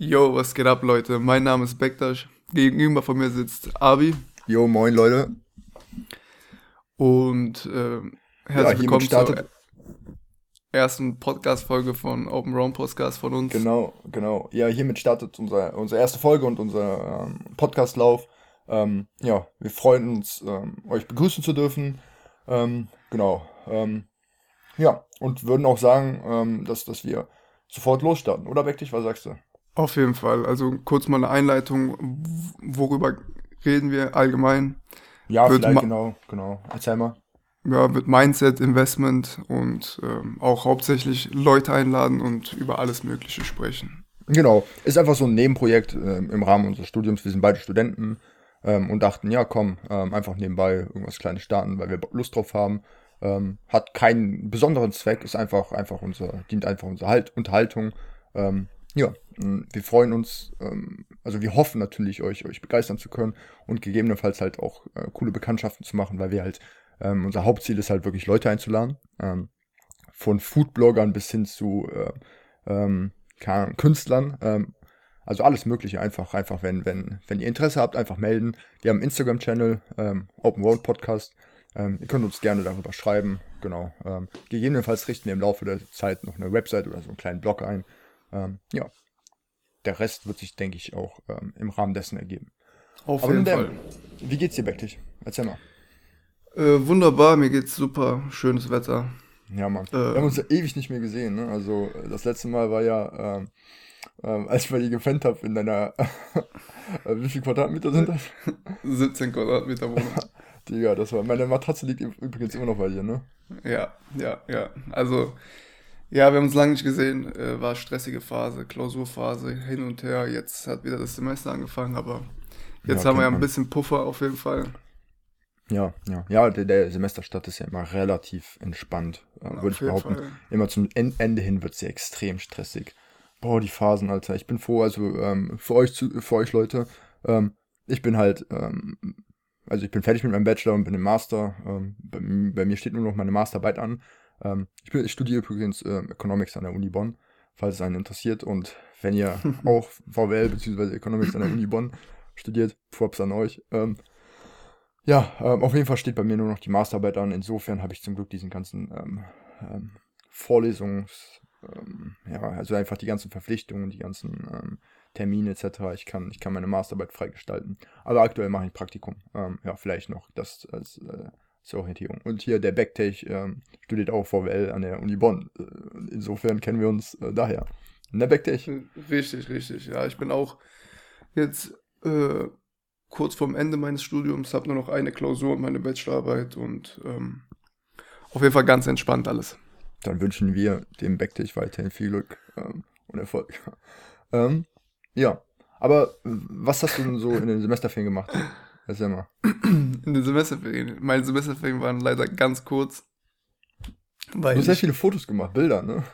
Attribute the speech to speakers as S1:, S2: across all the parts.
S1: Yo, was geht ab, Leute? Mein Name ist Bektasch. Gegenüber von mir sitzt Abi.
S2: Jo, moin, Leute.
S1: Und äh, herzlich
S2: Ja,
S1: willkommen zur ersten Podcast-Folge von Open Round Podcast von uns.
S2: Genau, genau. Ja, hiermit startet unser, unsere erste Folge und unser ähm, Podcastlauf. Ähm, ja, wir freuen uns, ähm, euch begrüßen zu dürfen. Ähm, genau. Ähm, ja, und würden auch sagen, ähm, dass, dass wir sofort losstarten. Oder Bektig, was sagst du?
S1: Auf jeden Fall. Also kurz mal eine Einleitung. Worüber reden wir allgemein?
S2: Ja,
S1: Wird
S2: vielleicht, genau, genau. Erzähl mal.
S1: Ja, mit Mindset, Investment und ähm, auch hauptsächlich Leute einladen und über alles Mögliche sprechen.
S2: Genau, ist einfach so ein Nebenprojekt ähm, im Rahmen unseres Studiums. Wir sind beide Studenten ähm, und dachten, ja komm, ähm, einfach nebenbei irgendwas Kleines starten, weil wir Lust drauf haben. Ähm, hat keinen besonderen Zweck, ist einfach, einfach unser, dient einfach unserer halt Unterhaltung. Ähm, ja, wir freuen uns, ähm, also wir hoffen natürlich, euch, euch begeistern zu können und gegebenenfalls halt auch äh, coole Bekanntschaften zu machen, weil wir halt, ähm, unser Hauptziel ist halt wirklich Leute einzuladen. Ähm, von Foodbloggern bis hin zu äh, Künstlern, also alles Mögliche einfach, einfach, wenn, wenn, wenn ihr Interesse habt, einfach melden. Wir haben einen Instagram-Channel, Open Road Podcast. Ihr könnt uns gerne darüber schreiben, genau. Gegebenenfalls richten wir im Laufe der Zeit noch eine Website oder so einen kleinen Blog ein. Ähm, ja. Der Rest wird sich, denke ich, auch ähm, im Rahmen dessen ergeben.
S1: Auf
S2: Aber
S1: jeden
S2: nun
S1: Fall.
S2: wie geht's dir, Bektig? Erzähl mal.
S1: Äh, wunderbar, mir geht's super. Schönes Wetter.
S2: Ja, Mann.
S1: Äh,
S2: wir haben uns ja ewig nicht mehr gesehen, ne? Also, äh, das letzte Mal war ja, ähm, als ich bei dir gepennt habe in deiner, äh, wie viel Quadratmeter sind das?
S1: 17 Quadratmeter Wohnung.
S2: Digga, das war, meine Matratze liegt übrigens immer noch bei dir, ne?
S1: Ja, ja, ja. Also, ja, wir haben uns lange nicht gesehen. Äh, war stressige Phase, Klausurphase, hin und her. Jetzt hat wieder das Semester angefangen, aber jetzt
S2: Ja,
S1: haben wir ja ein bisschen Puffer auf jeden Fall.
S2: Ja, ja. Ja, der, der Semesterstart ist ja immer relativ entspannt, äh, würde ich behaupten.
S1: Fall.
S2: Immer zum En- Ende hin wird es ja extrem stressig. Boah, die Phasen, Alter. Ich bin froh, also ähm, für euch, zu, für euch Leute, ähm, ich bin halt, ähm, also ich bin fertig mit meinem Bachelor und bin im Master. Ähm, bei, bei mir steht nur noch meine Masterarbeit an. Ähm, ich, bin, ich studiere übrigens ähm, Economics an der Uni Bonn, falls es einen interessiert. Und wenn ihr auch VWL bzw. Economics an der Uni Bonn studiert, Props an euch. Ähm, ja, ähm, auf jeden Fall steht bei mir nur noch die Masterarbeit an. Insofern habe ich zum Glück diesen ganzen ähm, ähm, Vorlesungs, ähm, ja, also einfach die ganzen Verpflichtungen, die ganzen Termine etc. Ich kann, ich kann meine Masterarbeit freigestalten. Aber aktuell mache ich Praktikum. Ähm, ja, vielleicht noch das als äh, Orientierung. Und hier der Backtech ähm, studiert auch VWL an der Uni Bonn. Äh, insofern kennen wir uns äh, daher. Ne, Backtech?
S1: Richtig, richtig. Ja, ich bin auch jetzt äh, kurz vorm Ende meines Studiums, habe nur noch eine Klausur und meine Bachelorarbeit und ähm, auf jeden Fall ganz entspannt alles.
S2: Dann wünschen wir dem Backtech weiterhin viel Glück ähm, und Erfolg. ähm, ja, aber äh, was hast du denn so in den Semesterferien gemacht? Erzähl mal.
S1: In den Semesterferien. Meine Semesterferien waren leider ganz kurz.
S2: Du
S1: Weil
S2: hast sehr viele Fotos gemacht, Bilder, ne?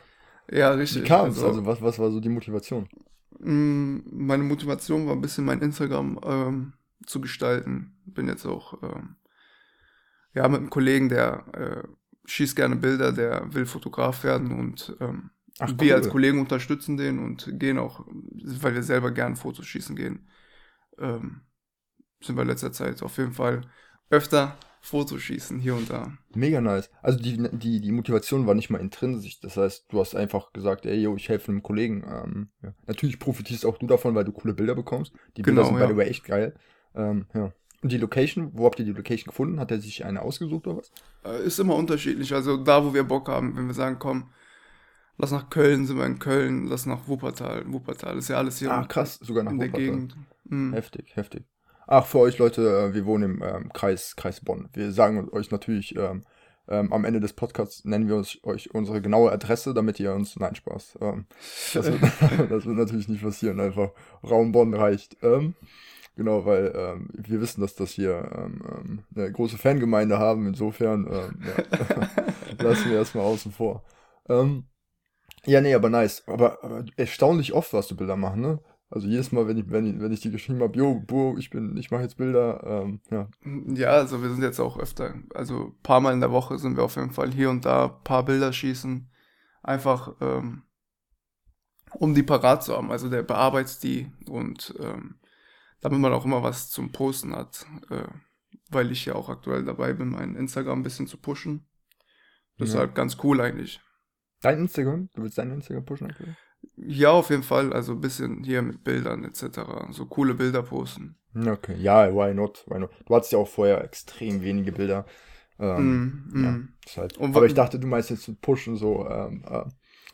S1: ja,
S2: Wie
S1: richtig.
S2: kam es? Also, was, was war so die Motivation?
S1: mh, meine Motivation war ein bisschen mein Instagram ähm, zu gestalten. Bin jetzt auch ähm, ja, mit einem Kollegen, der äh, schießt gerne Bilder, der will Fotograf werden und ähm,
S2: Ach,
S1: wir
S2: cool.
S1: als Kollegen unterstützen den und gehen auch, weil wir selber gerne Fotos schießen gehen, ähm, sind wir in letzter Zeit auf jeden Fall öfter Fotoschießen hier und da.
S2: Mega nice. Also die, die, die Motivation war nicht mal intrinsisch. Das heißt, du hast einfach gesagt, ey, yo, ich helfe einem Kollegen. Ähm, ja. Natürlich profitierst auch du davon, weil du coole Bilder bekommst. Die Bilder
S1: Genau,
S2: sind,
S1: ja.
S2: by the way, echt geil. Ähm, ja. Und die Location, wo habt ihr die Location gefunden? Hat er sich eine ausgesucht oder was?
S1: Äh, Ist immer unterschiedlich. Also da, wo wir Bock haben, wenn wir sagen, komm, lass nach Köln, sind wir in Köln, lass nach Wuppertal. Wuppertal ist ja alles hier
S2: Ah, krass, sogar nach
S1: in der
S2: Wuppertal.
S1: Gegend. Mhm.
S2: Heftig, heftig. Ach, für euch Leute, äh, wir wohnen im ähm, Kreis, Kreis Bonn. Wir sagen euch natürlich, ähm, ähm, am Ende des Podcasts nennen wir uns, euch unsere genaue Adresse, damit ihr uns, nein, Spaß. Ähm, das, wird, das wird natürlich nicht passieren, einfach Raum Bonn reicht. Ähm, genau, weil ähm, wir wissen, dass das hier ähm, ähm, eine große Fangemeinde haben, insofern ähm, ja, lassen wir erstmal außen vor. Ähm, ja, nee, aber nice. Aber, aber erstaunlich oft warst du Bilder machen, ne? Also jedes Mal, wenn ich, wenn ich, wenn ich dir geschrieben habe, yo, Bro, ich bin, ich mache jetzt Bilder, ähm, ja.
S1: Ja, also wir sind jetzt auch öfter, also ein paar Mal in der Woche sind wir auf jeden Fall hier und da, ein paar Bilder schießen. Einfach, ähm, um die parat zu haben. Also der bearbeitet die und ähm, damit man auch immer was zum Posten hat, äh, weil ich ja auch aktuell dabei bin, mein Instagram ein bisschen zu pushen. Deshalb ja. ganz cool eigentlich.
S2: Dein Instagram? Du willst dein Instagram pushen aktuell?
S1: Ja, auf jeden Fall. Also ein bisschen hier mit Bildern etc. So coole Bilder posten.
S2: Okay, ja, why not? Why not? Du hattest ja auch vorher extrem wenige Bilder. Ähm, mm, ja, mm. Halt. Aber ich dachte, du meinst jetzt pushen so, ähm, äh,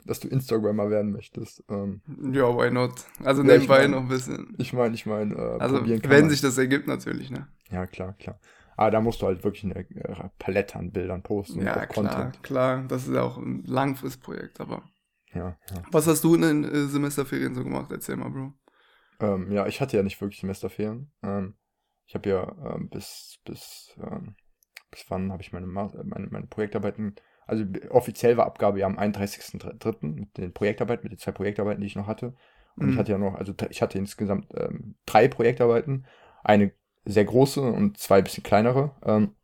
S2: dass du Instagrammer werden möchtest. Ähm,
S1: ja, why not? Also ja, nebenbei ich mein, noch ein bisschen.
S2: Ich meine, ich meine,
S1: äh, also wenn sich das ergibt natürlich, ne?
S2: Ja, klar, klar. Aber da musst du halt wirklich eine äh, Palette an Bildern posten.
S1: Ja, klar, Content. klar. Das ist ja auch ein Langfristprojekt, aber.
S2: Ja, ja.
S1: Was hast du in den äh, Semesterferien so gemacht? Erzähl mal, Bro.
S2: Ähm, ja, ich hatte ja nicht wirklich Semesterferien. Ähm, ich habe ja ähm, bis, bis, ähm, bis wann habe ich meine, meine, meine Projektarbeiten also offiziell war Abgabe ja am 31.03. mit den Projektarbeiten, mit den zwei Projektarbeiten, die ich noch hatte. Und mhm. ich hatte ja noch, also ich hatte insgesamt ähm, drei Projektarbeiten, eine sehr große und zwei bisschen kleinere. Ähm,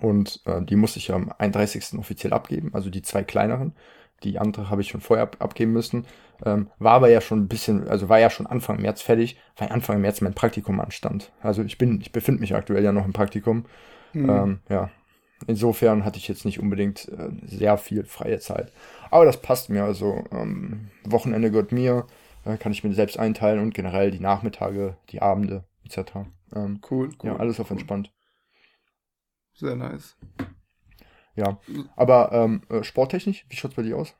S2: und äh, die musste ich am 31. offiziell abgeben, also die zwei kleineren. Die andere habe ich schon vorher ab, abgeben müssen. Ähm, war aber ja schon ein bisschen, also war ja schon Anfang März fertig, weil Anfang März mein Praktikum anstand. Also ich bin, ich befinde mich aktuell ja noch im Praktikum. Mhm. Ähm, ja, Insofern hatte ich jetzt nicht unbedingt äh, sehr viel freie Zeit. Aber das passt mir. Also ähm, Wochenende gehört mir, äh, kann ich mir selbst einteilen und generell die Nachmittage, die Abende etc.
S1: Ähm, cool,
S2: cool. Ja, alles auf entspannt.
S1: Sehr nice.
S2: Ja, aber ähm, äh, sporttechnisch, wie schaut es bei dir aus?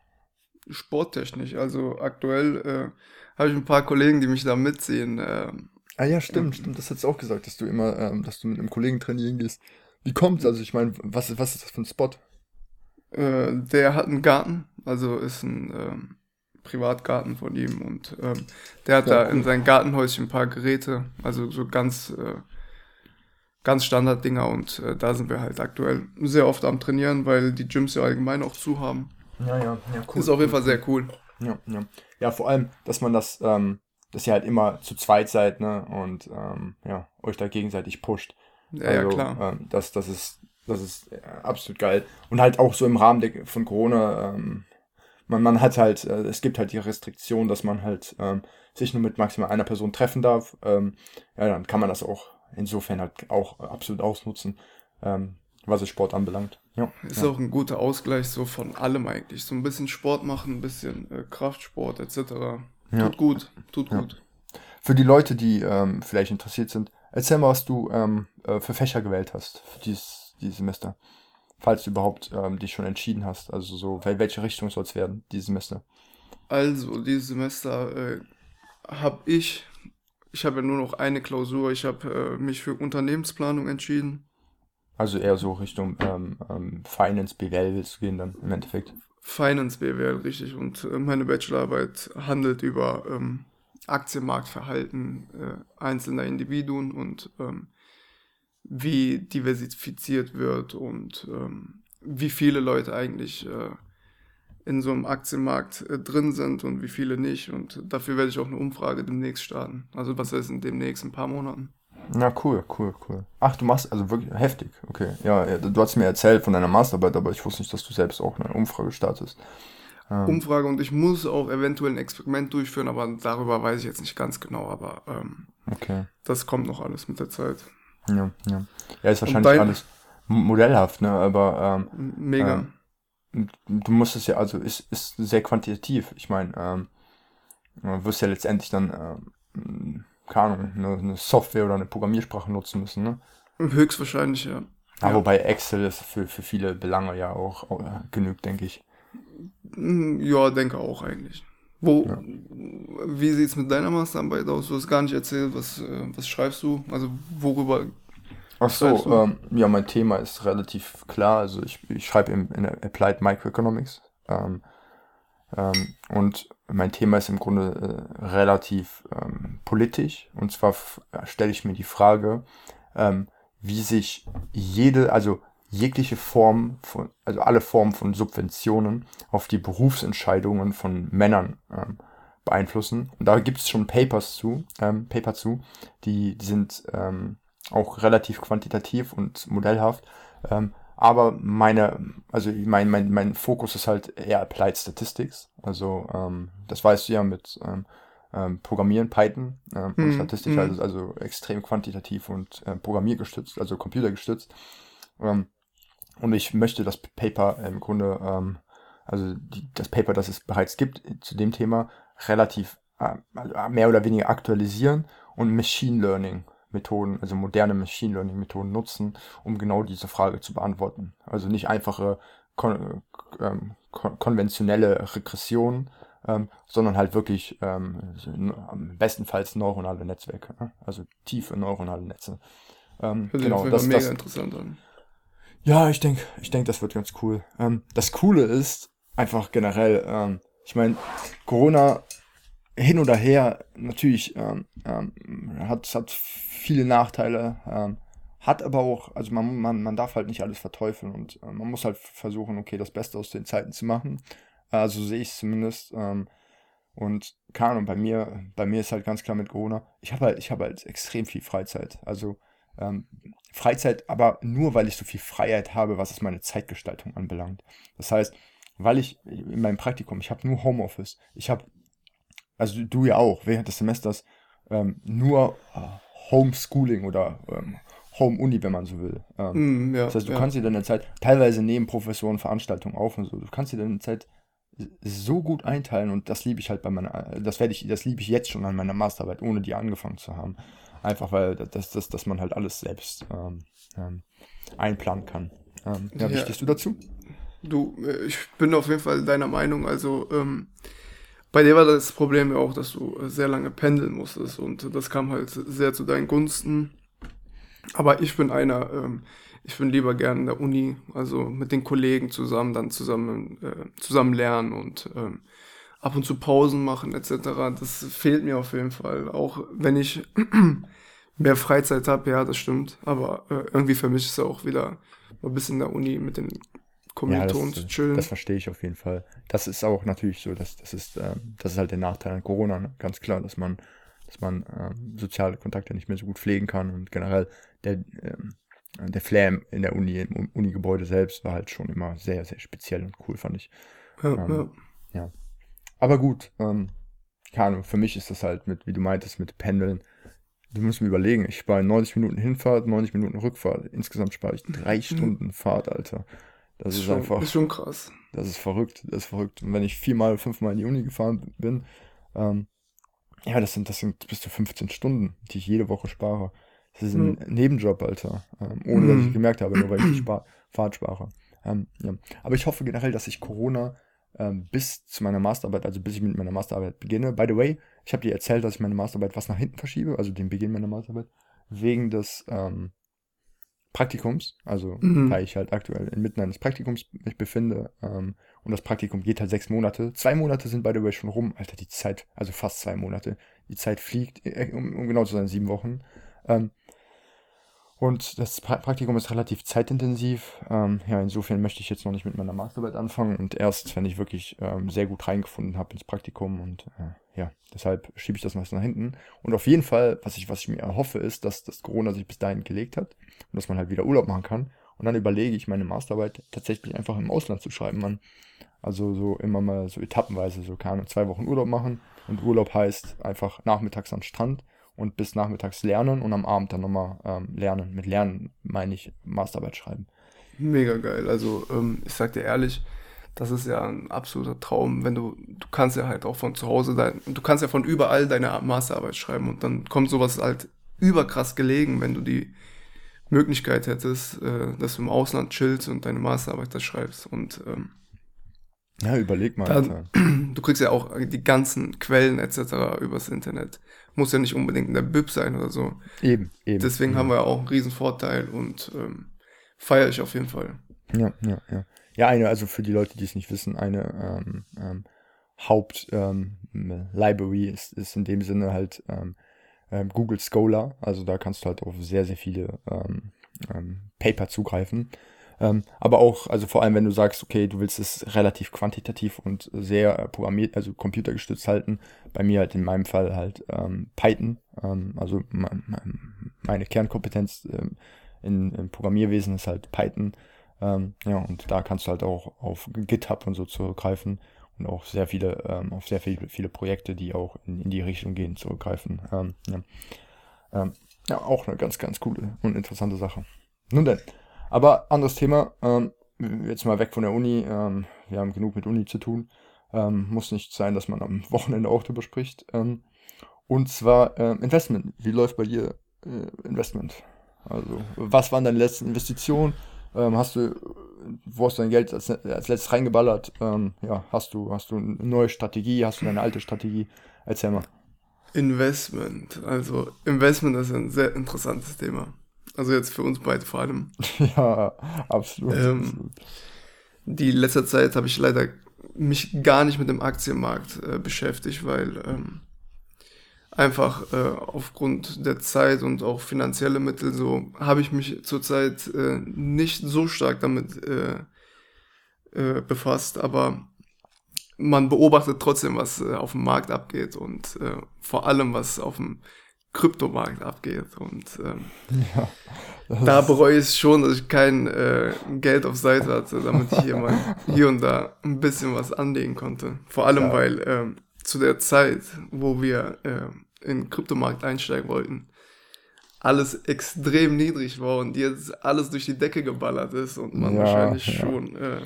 S1: Sporttechnisch, also aktuell äh, habe ich ein paar Kollegen, die mich da mitziehen. Äh,
S2: ah ja, stimmt, stimmt. Das hast du auch gesagt, dass du immer, ähm, dass du mit einem Kollegen trainieren gehst. Wie kommt's? Also ich meine, was, was ist das für ein Spot?
S1: Äh, der hat einen Garten, also ist ein ähm, Privatgarten von ihm und ähm, der hat ja, da cool. in seinem Gartenhäuschen ein paar Geräte, also so ganz, äh, ganz Standarddinger und äh, da sind wir halt aktuell sehr oft am Trainieren, weil die Gyms ja allgemein auch zu haben.
S2: Ja, ja, ja,
S1: cool. Ist auf jeden Fall sehr cool.
S2: Ja, ja. Ja, vor allem, dass man das, ähm, dass ihr halt immer zu zweit seid, ne, und ähm, ja, euch da gegenseitig pusht.
S1: Ja, also, ja klar.
S2: Ähm, das, das ist, das ist äh, absolut geil. Und halt auch so im Rahmen der, von Corona, ähm, man, man hat halt, äh, es gibt halt die Restriktion, dass man halt ähm, sich nur mit maximal einer Person treffen darf. Ähm, ja, dann kann man das auch insofern halt auch absolut ausnutzen, ähm, was es Sport anbelangt. Ja,
S1: ist
S2: ja.
S1: auch ein guter Ausgleich so von allem eigentlich. So ein bisschen Sport machen, ein bisschen äh, Kraftsport etc. Ja. Tut gut, tut ja. gut.
S2: Für die Leute, die ähm, vielleicht interessiert sind, Erzähl mal, was du ähm, äh, für Fächer gewählt hast für dieses, dieses Semester. Falls du überhaupt ähm, dich schon entschieden hast. Also so, welche Richtung soll es werden, dieses Semester?
S1: Also, dieses Semester äh, habe ich, ich habe ja nur noch eine Klausur, ich habe äh, mich für Unternehmensplanung entschieden.
S2: Also eher so Richtung ähm, ähm, Finance, BWL willst du gehen dann im Endeffekt?
S1: Finance, BWL, richtig. Und äh, meine Bachelorarbeit handelt über ähm, Aktienmarktverhalten äh, einzelner Individuen und ähm, wie diversifiziert wird und ähm, wie viele Leute eigentlich äh, in so einem Aktienmarkt äh, drin sind und wie viele nicht. Und dafür werde ich auch eine Umfrage demnächst starten. Also was heißt in demnächst, ein paar Monaten.
S2: Na cool, cool, cool. Ach, du machst also wirklich heftig. Okay, ja, du hast mir erzählt von deiner Masterarbeit, aber ich wusste nicht, dass du selbst auch eine Umfrage startest.
S1: Ähm. Umfrage und ich muss auch eventuell ein Experiment durchführen, aber darüber weiß ich jetzt nicht ganz genau, aber ähm,
S2: okay.
S1: das kommt noch alles mit der Zeit.
S2: Ja, ja. Ja, ist wahrscheinlich dein, alles modellhaft, ne? Aber
S1: ähm, mega.
S2: Ähm, du musst es ja, also ist, ist sehr quantitativ. Ich meine, ähm, du wirst ja letztendlich dann, ähm, keine Ahnung, eine, eine Software oder eine Programmiersprache nutzen müssen, ne?
S1: Höchstwahrscheinlich, ja.
S2: Aber ja. wobei Excel ist für, für viele Belange ja auch, äh, genügt, denke ich.
S1: Hm, ja, denke auch eigentlich. Wo, ja. wie sieht es mit deiner Masterarbeit aus? Du hast gar nicht erzählt, was, äh, was schreibst du? Also worüber
S2: Ach so, ähm, ja, mein Thema ist relativ klar. Also ich, ich schreibe in, in Applied Microeconomics. Ähm, ähm, und mein Thema ist im Grunde äh, relativ ähm, politisch. Und zwar stelle ich mir die Frage, ähm, wie sich jede, also jegliche Form von, also alle Formen von Subventionen auf die Berufsentscheidungen von Männern ähm, beeinflussen. Und da gibt es schon Papers zu, ähm, Paper zu, die, die sind ähm, auch relativ quantitativ und modellhaft. Ähm, aber meine, also mein, mein, mein Fokus ist halt eher Applied Statistics. Also ähm, das weißt du ja mit ähm, ähm, Programmieren, Python ähm, und
S1: Mhm,
S2: Statistik,
S1: mhm.
S2: also, also extrem quantitativ und äh, programmiergestützt, also computergestützt. Ähm, und ich möchte das Paper im Grunde, ähm, also die, das Paper, das es bereits gibt zu dem Thema, relativ äh, also mehr oder weniger aktualisieren und Machine Learning Methoden, also moderne Machine Learning Methoden nutzen, um genau diese Frage zu beantworten. Also nicht einfache kon ähm, kon konventionelle Regression, ähm, sondern halt wirklich ähm, bestenfalls neuronale Netzwerke, ne? also tiefe neuronale Netze. Ähm,
S1: auf
S2: genau, das,
S1: mega
S2: das,
S1: interessant an.
S2: ja, ich denke, ich denk, das wird ganz cool. Ähm, das Coole ist einfach generell, ähm, ich meine, Corona hin oder her, natürlich ähm, ähm, hat, hat viele Nachteile, ähm, hat aber auch, also man, man, man darf halt nicht alles verteufeln und äh, man muss halt versuchen, okay, das Beste aus den Zeiten zu machen. Also sehe ich es zumindest. Ähm, und keine Ahnung, bei mir, bei mir ist halt ganz klar mit Corona, ich habe halt, ich habe halt extrem viel Freizeit. Also ähm, Freizeit, aber nur weil ich so viel Freiheit habe, was es meine Zeitgestaltung anbelangt. Das heißt, weil ich in meinem Praktikum, ich habe nur Homeoffice. Ich habe, also du ja auch, während des Semesters ähm, nur äh, Homeschooling oder ähm, Home-Uni, wenn man so will. Ähm,
S1: Mhm, ja,
S2: das heißt, du
S1: ja.
S2: kannst dir deine Zeit, teilweise nehmen Professoren Veranstaltungen auf und so, du kannst dir deine Zeit so gut einteilen und das liebe ich halt bei meiner, das werde ich, das liebe ich jetzt schon an meiner Masterarbeit, ohne die angefangen zu haben. Einfach weil das, das, dass man halt alles selbst ähm, ähm, einplanen kann. Ähm, ja, wie
S1: Ja.
S2: stehst du dazu?
S1: Du, äh, ich bin auf jeden Fall deiner Meinung. Also, ähm, bei dir war das Problem ja auch, dass du sehr lange pendeln musstest und das kam halt sehr zu deinen Gunsten. Aber ich bin einer, ähm, ich bin lieber gern in der Uni, also mit den Kollegen zusammen, dann zusammen, äh, zusammen lernen und ähm, ab und zu Pausen machen etc. Das fehlt mir auf jeden Fall. Auch wenn ich mehr Freizeit habe, ja, das stimmt. Aber äh, irgendwie für mich ist es auch wieder ein bisschen in der Uni mit den Kommilitonen zu chillen.
S2: das verstehe ich auf jeden Fall. Das ist auch natürlich so, dass das ist, ähm, das ist halt der Nachteil an Corona, ne? ganz klar, dass man, dass man ähm, soziale Kontakte nicht mehr so gut pflegen kann und generell der, ähm, der Flair in der Uni, im Unigebäude selbst war halt schon immer sehr, sehr speziell und cool, fand ich.
S1: ja,
S2: ähm,
S1: ja.
S2: Aber gut, ähm, keine Ahnung, für mich ist das halt mit, wie du meintest, mit Pendeln. Du musst mir überlegen, ich spare 90 Minuten Hinfahrt, 90 Minuten Rückfahrt. Insgesamt spare ich drei Stunden Fahrt, Alter. Das ist,
S1: Ist, schon,
S2: einfach,
S1: ist schon krass.
S2: das ist verrückt, das ist verrückt. Und wenn ich viermal, fünfmal in die Uni gefahren bin, ähm, ja, das sind, das sind bis zu 15 Stunden, die ich jede Woche spare. Das ist ein Nebenjob, Alter. Ähm, ohne dass ich
S1: Mhm.
S2: gemerkt habe, nur weil ich die Spar Fahrt spare. Ähm, ja. Aber ich hoffe generell, dass ich Corona ähm, bis zu meiner Masterarbeit, also bis ich mit meiner Masterarbeit beginne. By the way, ich habe dir erzählt, dass ich meine Masterarbeit was nach hinten verschiebe, also den Beginn meiner Masterarbeit, wegen des ähm, Praktikums, also
S1: Mhm.
S2: weil ich halt aktuell inmitten eines Praktikums mich befinde ähm, und das Praktikum geht halt sechs Monate. Zwei Monate sind by the way schon rum, Alter, die Zeit, also fast zwei Monate. Die Zeit fliegt, äh, um, um genau zu sein, sieben Wochen. Ähm, und das pra Praktikum ist relativ zeitintensiv. Ähm, ja, insofern möchte ich jetzt noch nicht mit meiner Masterarbeit anfangen und erst, wenn ich wirklich ähm, sehr gut reingefunden habe ins Praktikum und äh, ja, deshalb schiebe ich das noch nach hinten. Und auf jeden Fall, was ich, was ich mir erhoffe, ist, dass das Corona sich bis dahin gelegt hat und dass man halt wieder Urlaub machen kann. Und dann überlege ich, meine Masterarbeit tatsächlich einfach im Ausland zu schreiben, Mann. Also so immer mal so etappenweise, so Ahnung, zwei Wochen Urlaub machen. Und Urlaub heißt einfach nachmittags am Strand und bis nachmittags lernen und am Abend dann nochmal ähm, lernen. Mit Lernen meine ich Masterarbeit schreiben.
S1: Mega geil. Also, ähm, ich sag dir ehrlich, das ist ja ein absoluter Traum, wenn du, du kannst ja halt auch von zu Hause dein, du kannst ja von überall deine Masterarbeit schreiben und dann kommt sowas halt überkrass gelegen, wenn du die Möglichkeit hättest, äh, dass du im Ausland chillst und deine Masterarbeit da schreibst und ähm,
S2: Ja, überleg mal,
S1: Dann-
S2: Alter.
S1: du kriegst ja auch die ganzen Quellen etc. übers Internet. Muss ja nicht unbedingt in der Bib sein oder so.
S2: Eben, eben.
S1: Deswegen
S2: ja.
S1: haben wir ja auch einen riesen Vorteil und ähm, feiere ich auf jeden Fall.
S2: Ja, ja, ja. Ja, eine, also für die Leute, die es nicht wissen, eine ähm, ähm, Haupt-Library ist, ist in dem Sinne halt ähm, ähm, Google Scholar. Also da kannst du halt auf sehr, sehr viele ähm, ähm, Paper zugreifen. Ähm, aber auch, also vor allem, wenn du sagst, okay, du willst es relativ quantitativ und sehr äh, programmiert, also computergestützt halten. Bei mir halt in meinem Fall halt ähm, Python. Ähm, also me- me- meine Kernkompetenz ähm, in, im Programmierwesen ist halt Python. Ähm, ja, und da kannst du halt auch auf GitHub und so zurückgreifen und auch sehr viele, ähm, auf sehr viele, viele Projekte, die auch in, in die Richtung gehen, zurückgreifen. Ähm, ja. Ähm, ja, auch eine ganz, ganz coole und interessante Sache. Nun denn, aber anderes Thema, ähm, jetzt mal weg von der Uni, ähm, wir haben genug mit Uni zu tun. Ähm, muss nicht sein, dass man am Wochenende auch drüber spricht. Ähm, und zwar ähm, Investment. Wie läuft bei dir äh, Investment? Also, was waren deine letzten Investitionen? Hast du, wo hast du dein Geld als, als letztes reingeballert? Ähm, ja, hast du, hast du eine neue Strategie? Hast du deine alte Strategie? Erzähl mal.
S1: Investment. Also, Investment ist ein sehr interessantes Thema. Also jetzt für uns beide vor allem.
S2: ja, absolut.
S1: Ähm,
S2: absolut.
S1: Die letzte Zeit habe ich leider mich gar nicht mit dem Aktienmarkt äh, beschäftigt, weil ähm, einfach äh, aufgrund der Zeit und auch finanzielle Mittel so habe ich mich zurzeit äh, nicht so stark damit äh, äh, befasst, aber man beobachtet trotzdem, was äh, auf dem Markt abgeht und vor allem, was auf dem Kryptomarkt abgeht. Und ähm, ja, da bereue ich es schon, dass ich kein äh, Geld auf Seite hatte, damit ich hier mal hier und da ein bisschen was anlegen konnte. Vor allem, ja. weil ähm, zu der Zeit, wo wir äh, in den Kryptomarkt einsteigen wollten, alles extrem niedrig war und jetzt alles durch die Decke geballert ist und man ja, wahrscheinlich schon. Äh,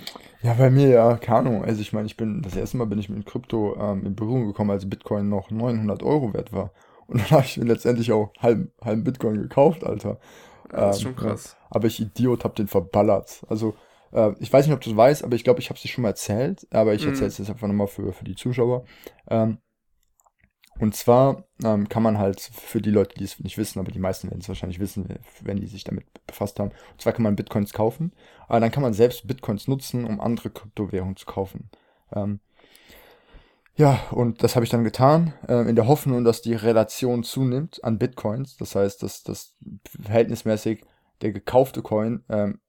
S2: ja, bei mir ja, keine Ahnung. Also ich meine, ich bin das erste Mal bin ich mit Krypto ähm, in Berührung gekommen, als Bitcoin noch 900 Euro wert war. Und dann habe ich mir letztendlich auch halben, halben Bitcoin gekauft, Alter.
S1: Ja, das ist schon ähm, krass.
S2: Ja, aber ich Idiot hab den verballert. Also äh, ich weiß nicht, ob du es weißt, aber ich glaube, ich habe es dir schon mal erzählt. Aber ich mhm. erzähle es jetzt einfach nochmal für, für die Zuschauer. Ähm, und zwar ähm, kann man halt für die Leute, die es nicht wissen, aber die meisten werden es wahrscheinlich wissen, wenn die sich damit befasst haben. Und zwar kann man Bitcoins kaufen, aber dann kann man selbst Bitcoins nutzen, um andere Kryptowährungen zu kaufen. Ähm, ja, und das habe ich dann getan, äh, in der Hoffnung, dass die Relation zunimmt an Bitcoins. Das heißt, dass das verhältnismäßig der gekaufte Coin ähm,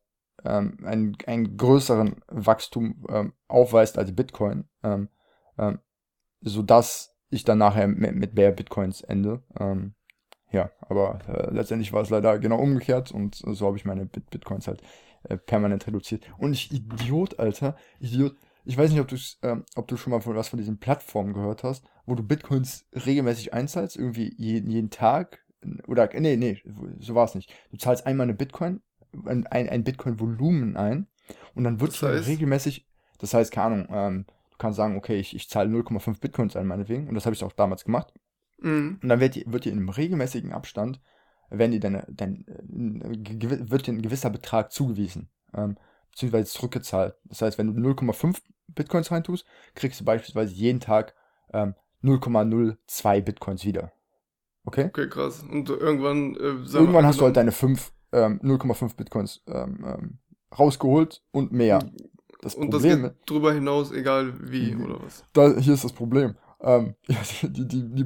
S2: ähm, einen, einen größeren Wachstum ähm, aufweist als Bitcoin, ähm, ähm, sodass ich dann nachher mit, mit mehr Bitcoins ende. Ähm, ja, aber äh, letztendlich war es leider genau umgekehrt und so habe ich meine Bit Bitcoins halt äh, permanent reduziert. Und ich, Idiot, Alter, Idiot, ich weiß nicht, ob, ähm, ob du schon mal von was von diesen Plattformen gehört hast, wo du Bitcoins regelmäßig einzahlst, irgendwie jeden, jeden Tag. Oder, nee, nee, so war es nicht. Du zahlst einmal eine Bitcoin, ein, ein Bitcoin-Volumen ein und dann wird das heißt? regelmäßig, das heißt, keine Ahnung, ähm, du kannst sagen, okay, ich, ich zahle 0,5 Bitcoins ein, meinetwegen, und das habe ich auch damals gemacht. Mhm. Und dann wird, wird dir in einem regelmäßigen Abstand, werden dir deine, dein, äh, wird dir ein gewisser Betrag zugewiesen. Ähm, beziehungsweise zurückgezahlt. Das heißt, wenn du 0,5 Bitcoins reintust, kriegst du beispielsweise jeden Tag ähm, 0,02 Bitcoins wieder. Okay?
S1: Okay, krass. Und irgendwann.
S2: Äh, irgendwann hast du halt deine 5, ähm, 0,5 Bitcoins ähm, ähm, rausgeholt und mehr.
S1: Das und Problem, das geht drüber hinaus, egal wie oder was.
S2: Da, hier ist das Problem. Ähm, die, die, die,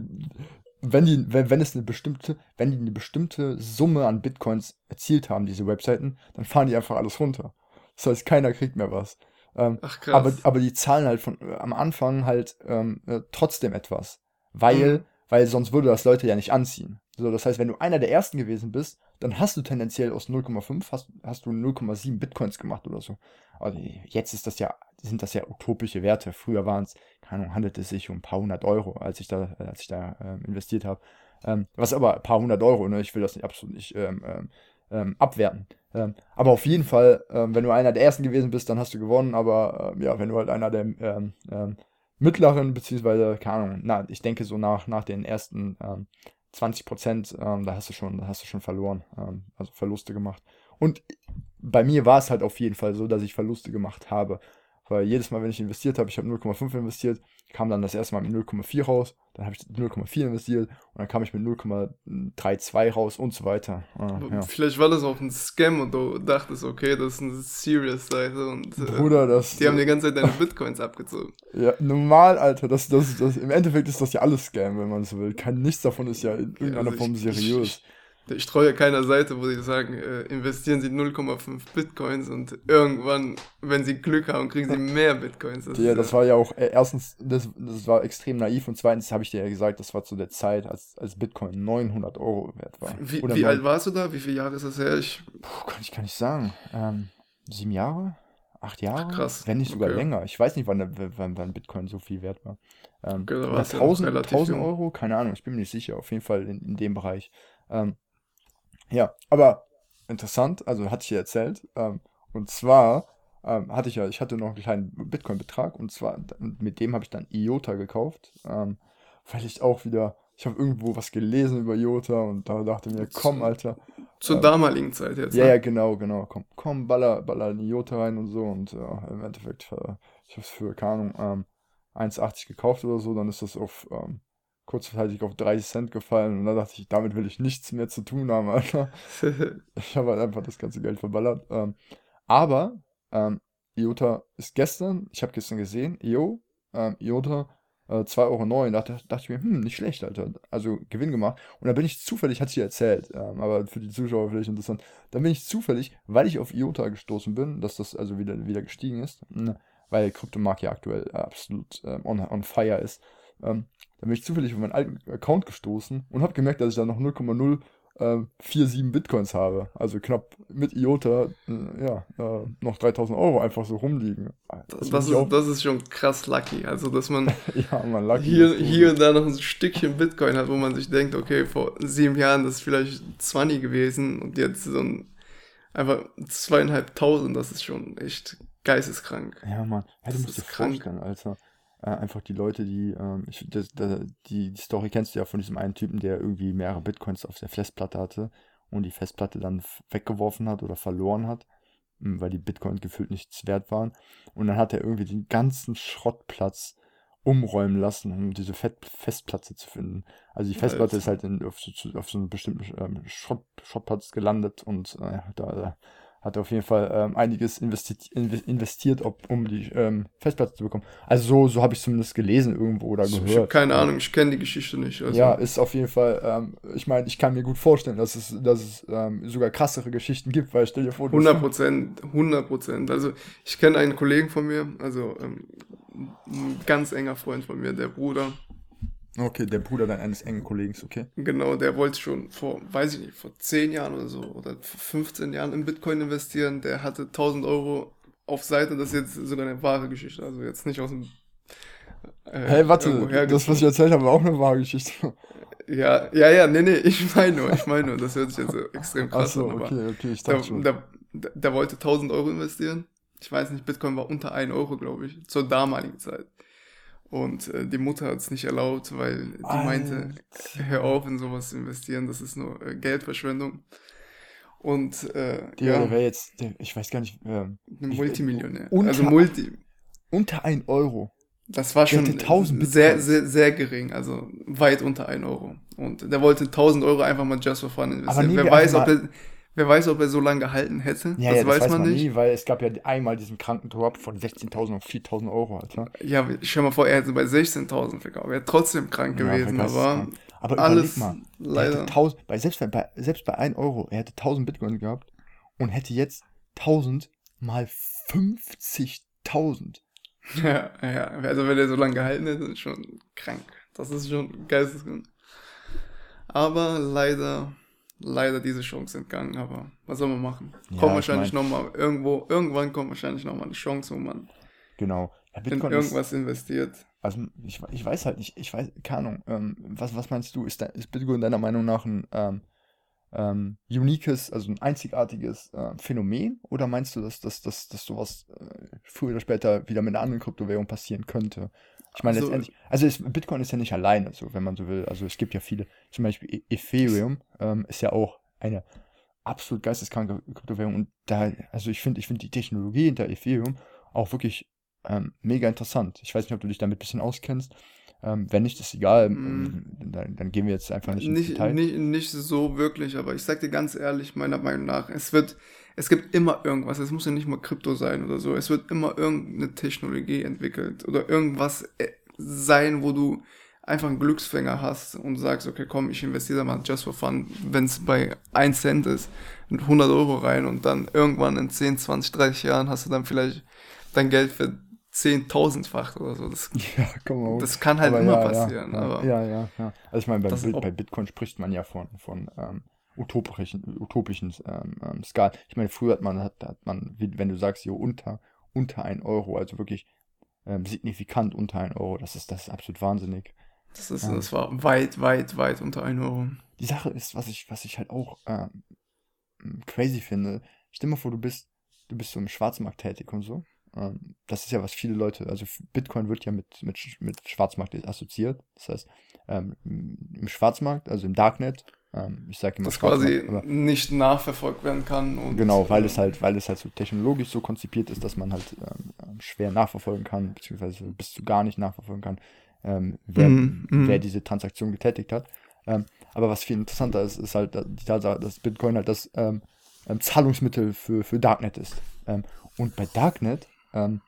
S2: wenn, die, wenn, wenn es eine bestimmte, wenn die eine bestimmte Summe an Bitcoins erzielt haben, diese Webseiten, dann fahren die einfach alles runter. Das heißt, keiner kriegt mehr was. Ähm, Ach, krass. Aber, aber die zahlen halt von, äh, am Anfang halt ähm, äh, trotzdem etwas. Weil, mhm. weil sonst würde das Leute ja nicht anziehen. So, das heißt, wenn du einer der ersten gewesen bist, dann hast du tendenziell aus 0,5 hast, hast du 0,7 Bitcoins gemacht oder so. Also jetzt ist das ja, sind das ja utopische Werte. Früher waren es, keine Ahnung, handelt es sich um ein paar hundert Euro, als ich da, als ich da ähm, investiert habe. Ähm, was aber ein paar hundert Euro, ne? Ich will das nicht absolut nicht ähm, ähm, ähm abwerten. Ähm, aber auf jeden Fall, ähm, wenn du einer der ersten gewesen bist, dann hast du gewonnen. Aber ähm, ja, wenn du halt einer der ähm, ähm, mittleren, beziehungsweise, keine Ahnung, na, ich denke so nach, nach den ersten 20 Prozent, da hast du schon, da hast du schon verloren, also Verluste gemacht. Und bei mir war es halt auf jeden Fall so, dass ich Verluste gemacht habe. Weil jedes Mal, wenn ich investiert habe, ich habe 0,5 investiert, kam dann das erste Mal mit 0,4 raus, dann habe ich 0,4 investiert und dann kam ich mit 0,32 raus und so weiter.
S1: Ah, ja. Vielleicht war das auch ein Scam und du dachtest, okay, das ist eine serious Seite und
S2: äh, Bruder, das,
S1: die haben die ganze Zeit deine Bitcoins abgezogen.
S2: Ja, normal, Alter, das, das, das, im Endeffekt ist das ja alles Scam, wenn man so will. Kein, nichts davon ist ja in irgendeiner also Form seriös. Ich,
S1: ich treue keiner Seite, wo sie sagen, äh, investieren sie 0,5 Bitcoins und irgendwann, wenn sie Glück haben, kriegen sie mehr Bitcoins.
S2: Das ja, das war ja auch, äh, erstens, das, das war extrem naiv und zweitens habe ich dir ja gesagt, das war zu der Zeit, als, als Bitcoin 900 Euro wert war.
S1: Wie, wie alt warst du da? Wie viele Jahre ist das her? Ich
S2: Puh, kann ich gar nicht sagen. Ähm, sieben Jahre? Acht Jahre?
S1: krass.
S2: Wenn nicht sogar
S1: Okay.
S2: länger. Ich weiß nicht, wann, wann, wann Bitcoin so viel wert war. Ähm,
S1: Okay, da
S2: oder
S1: war's ja noch
S2: 1000,
S1: relativ
S2: 1000
S1: jung.
S2: Euro? Keine Ahnung, ich bin mir nicht sicher. Auf jeden Fall in, in dem Bereich. Ähm, ja, aber interessant, also hatte ich ja erzählt. Ähm, und zwar ähm, hatte ich ja, ich hatte noch einen kleinen Bitcoin-Betrag und zwar und mit dem habe ich dann IOTA gekauft, ähm, weil ich auch wieder, ich habe irgendwo was gelesen über IOTA und da dachte mir, komm, Alter.
S1: Zur
S2: Ähm,
S1: damaligen Zeit jetzt.
S2: Ja,
S1: ne?
S2: ja, genau, genau. Komm, komm, baller, baller in IOTA rein und so und ja, im Endeffekt, äh, ich habe es für, keine Ahnung, ähm, 1,80 gekauft oder so, dann ist das auf ähm, kurzzeitig auf 30 Cent gefallen und da dachte ich, damit will ich nichts mehr zu tun haben, Alter. Ich habe halt einfach das ganze Geld verballert. Ähm, aber ähm, IOTA ist gestern, ich habe gestern gesehen, IO, ähm, IOTA, äh, 2,09 Euro. Da dachte, dachte ich mir, hm, nicht schlecht, Alter. Also Gewinn gemacht. Und da bin ich zufällig, hat sie erzählt, ähm, aber für die Zuschauer vielleicht interessant, da bin ich zufällig, weil ich auf IOTA gestoßen bin, dass das also wieder, wieder gestiegen ist, ne, weil Kryptomarkt ja aktuell absolut ähm, on, on fire ist. Ähm, da bin ich zufällig auf meinen alten Account gestoßen und habe gemerkt, dass ich da noch 0,0 ähm, 4,7 Bitcoins habe. Also knapp mit IOTA, äh, ja, äh, noch 3000 Euro einfach so rumliegen.
S1: Das,
S2: Das
S1: das, ist, das ist schon krass lucky. Also, dass man
S2: ja, man
S1: hier, hier und da noch ein Stückchen Bitcoin hat, wo man sich denkt, okay, vor sieben Jahren das ist vielleicht 20 gewesen und jetzt so ein einfach zweieinhalbtausend, das ist schon echt geisteskrank.
S2: Ja, Mann. Ja, du
S1: Das
S2: musst dir
S1: ist krank.
S2: vorstellen, Alter. Äh, einfach die Leute, die, ähm, ich, das, da- die, die Story kennst du ja von diesem einen Typen, der irgendwie mehrere Bitcoins auf der Festplatte hatte und die Festplatte dann weggeworfen hat oder verloren hat, m, weil die Bitcoin gefühlt nichts wert waren. Und dann hat er irgendwie den ganzen Schrottplatz umräumen lassen, um diese Fett Festplatte zu finden. Also die Festplatte
S1: Alter.
S2: ist halt in, auf, so, auf so einem bestimmten ähm, Schrott, Schrottplatz gelandet und äh, da äh, hat auf jeden Fall ähm, einiges investiert, investiert ob, um die ähm, Festplatte zu bekommen. Also so, so habe ich zumindest gelesen irgendwo oder
S1: Ich habe
S2: gehört.
S1: keine Ahnung, ich kenne die Geschichte nicht. Also,
S2: Ja, ist auf jeden Fall, ähm, ich meine, ich kann mir gut vorstellen, dass es, dass es ähm, sogar krassere Geschichten gibt, weil stell dir vor, du
S1: 100 Prozent, 100 Prozent. Also ich kenne einen Kollegen von mir, also ähm, ein ganz enger Freund von mir, der Bruder.
S2: Okay, der Bruder dann eines engen Kollegen, okay.
S1: Genau, der wollte schon vor, weiß ich nicht, vor 10 Jahren oder so oder vor 15 Jahren in Bitcoin investieren. Der hatte 1000 Euro auf Seite, das ist jetzt sogar eine wahre Geschichte, also jetzt nicht aus dem. Äh,
S2: Hey, warte, das, was ich erzählt habe, war auch eine wahre Geschichte.
S1: Ja, ja, ja, nee, nee, ich meine nur, ich meine nur, das hört sich jetzt so extrem krass
S2: Achso,
S1: an, aber
S2: okay, okay, ich
S1: der,
S2: dachte schon.
S1: der, der, der wollte 1000 Euro investieren. Ich weiß nicht, Bitcoin war unter 1 Euro, glaube ich, zur damaligen Zeit. Und äh, die Mutter hat es nicht erlaubt, weil die meinte, hör auf in sowas zu investieren, das ist nur äh, Geldverschwendung. Und äh,
S2: Der,
S1: ja,
S2: der wäre jetzt, der, ich weiß gar nicht, ähm,
S1: ein Multimillionär.
S2: unter-
S1: also Multi,
S2: unter 1 Euro.
S1: das war
S2: Der
S1: schon
S2: hatte 1000
S1: sehr, sehr, sehr gering, also weit unter 1 Euro. Und der wollte 1000 Euro einfach mal just for fun investieren. wer, weiß, ob er, wer weiß, ob er so lange gehalten hätte.
S2: Ja,
S1: das,
S2: ja,
S1: weiß man nicht.
S2: nie, weil es gab ja einmal diesen kranken Drop von 16.000 auf 4.000 Euro, Alter.
S1: Ja, stell mal vor, er hätte bei 16.000 verkauft. Er wäre trotzdem krank
S2: Ja,
S1: gewesen, aber
S2: geisteskrank. Aber
S1: alles
S2: mal, er
S1: leider.
S2: hätte 1000, bei, selbst, bei, selbst bei 1 Euro, er hätte 1000 Bitcoin gehabt und hätte jetzt 1000 mal 50.000.
S1: Ja, ja, also wenn er so lange gehalten hätte, ist schon krank. Das ist schon geisteskrank. Aber leider, leider diese Chance entgangen. Aber was soll man machen?
S2: Ja,
S1: kommt
S2: ich
S1: wahrscheinlich
S2: mein-
S1: nochmal irgendwo, irgendwann kommt wahrscheinlich nochmal eine Chance, wo man
S2: Genau. Ja,
S1: in
S2: Bitcoin ist,
S1: irgendwas investiert.
S2: also ich, ich weiß halt nicht, ich weiß, keine Ahnung, ähm, was, was meinst du, ist, da, ist Bitcoin deiner Meinung nach ein ähm, ähm, uniques, also ein einzigartiges äh, Phänomen? Oder meinst du, dass, dass, dass, dass sowas äh, früher oder später wieder mit einer anderen Kryptowährung passieren könnte? Ich meine,
S1: Also-
S2: letztendlich, also ist, Bitcoin ist ja nicht allein, also wenn man so will. Also es gibt ja viele, zum Beispiel E- Ethereum ähm, ist ja auch eine absolut geisteskranke Kryptowährung und da, also ich finde, ich finde die Technologie hinter Ethereum auch wirklich ähm, mega interessant. Ich weiß nicht, ob du dich damit ein bisschen auskennst. Ähm, wenn nicht, ist egal.
S1: Mm.
S2: Dann, dann gehen wir jetzt einfach nicht ins
S1: Nicht,
S2: Detail.
S1: nicht, nicht so wirklich, aber ich sag dir ganz ehrlich, meiner Meinung nach, es wird, es gibt immer irgendwas, es muss ja nicht mal Krypto sein oder so, es wird immer irgendeine Technologie entwickelt oder irgendwas äh, sein, wo du einfach einen Glücksfänger hast und sagst, okay, komm, ich investiere da mal just for fun, wenn es bei 1 Cent ist, mit 100 Euro rein und dann irgendwann in 10, 20, 30 Jahren hast du dann vielleicht dein Geld für 10.000-fach oder so. Das,
S2: Ja, komm mal.
S1: das kann halt
S2: Aber
S1: immer
S2: ja,
S1: passieren,
S2: ja,
S1: aber
S2: ja, ja, ja. Also ich meine, bei, Bit- bei Bitcoin spricht man ja von, von ähm, utopischen, utopischen ähm, ähm, Skalen. Ich meine, früher hat man, hat, hat man, wenn du sagst, jo, unter, unter ein Euro, also wirklich ähm, signifikant unter ein Euro, das ist, das ist absolut wahnsinnig.
S1: Das, ist, das war weit, weit, weit unter ein Euro.
S2: Die Sache ist, was ich, was ich halt auch ähm, crazy finde, stell dir mal vor, du bist, du bist so im Schwarzmarkt tätig und so. Ähm, das ist ja, was viele Leute, also Bitcoin wird ja mit, mit, mit Schwarzmarkt assoziiert. Das heißt, ähm, im Schwarzmarkt, also im Darknet, ähm, ich sage immer,
S1: das quasi nicht nachverfolgt werden kann.
S2: Und, genau, weil es halt, weil es halt so technologisch so konzipiert ist, dass man halt ähm, schwer nachverfolgen kann, beziehungsweise bis zu gar nicht nachverfolgen kann, ähm, wer, mm, mm. wer diese Transaktion getätigt hat. Ähm, aber was viel interessanter ist, ist halt die Tatsache, dass Bitcoin halt das ähm, ähm, Zahlungsmittel für, für Darknet ist. Ähm, und bei Darknet ähm,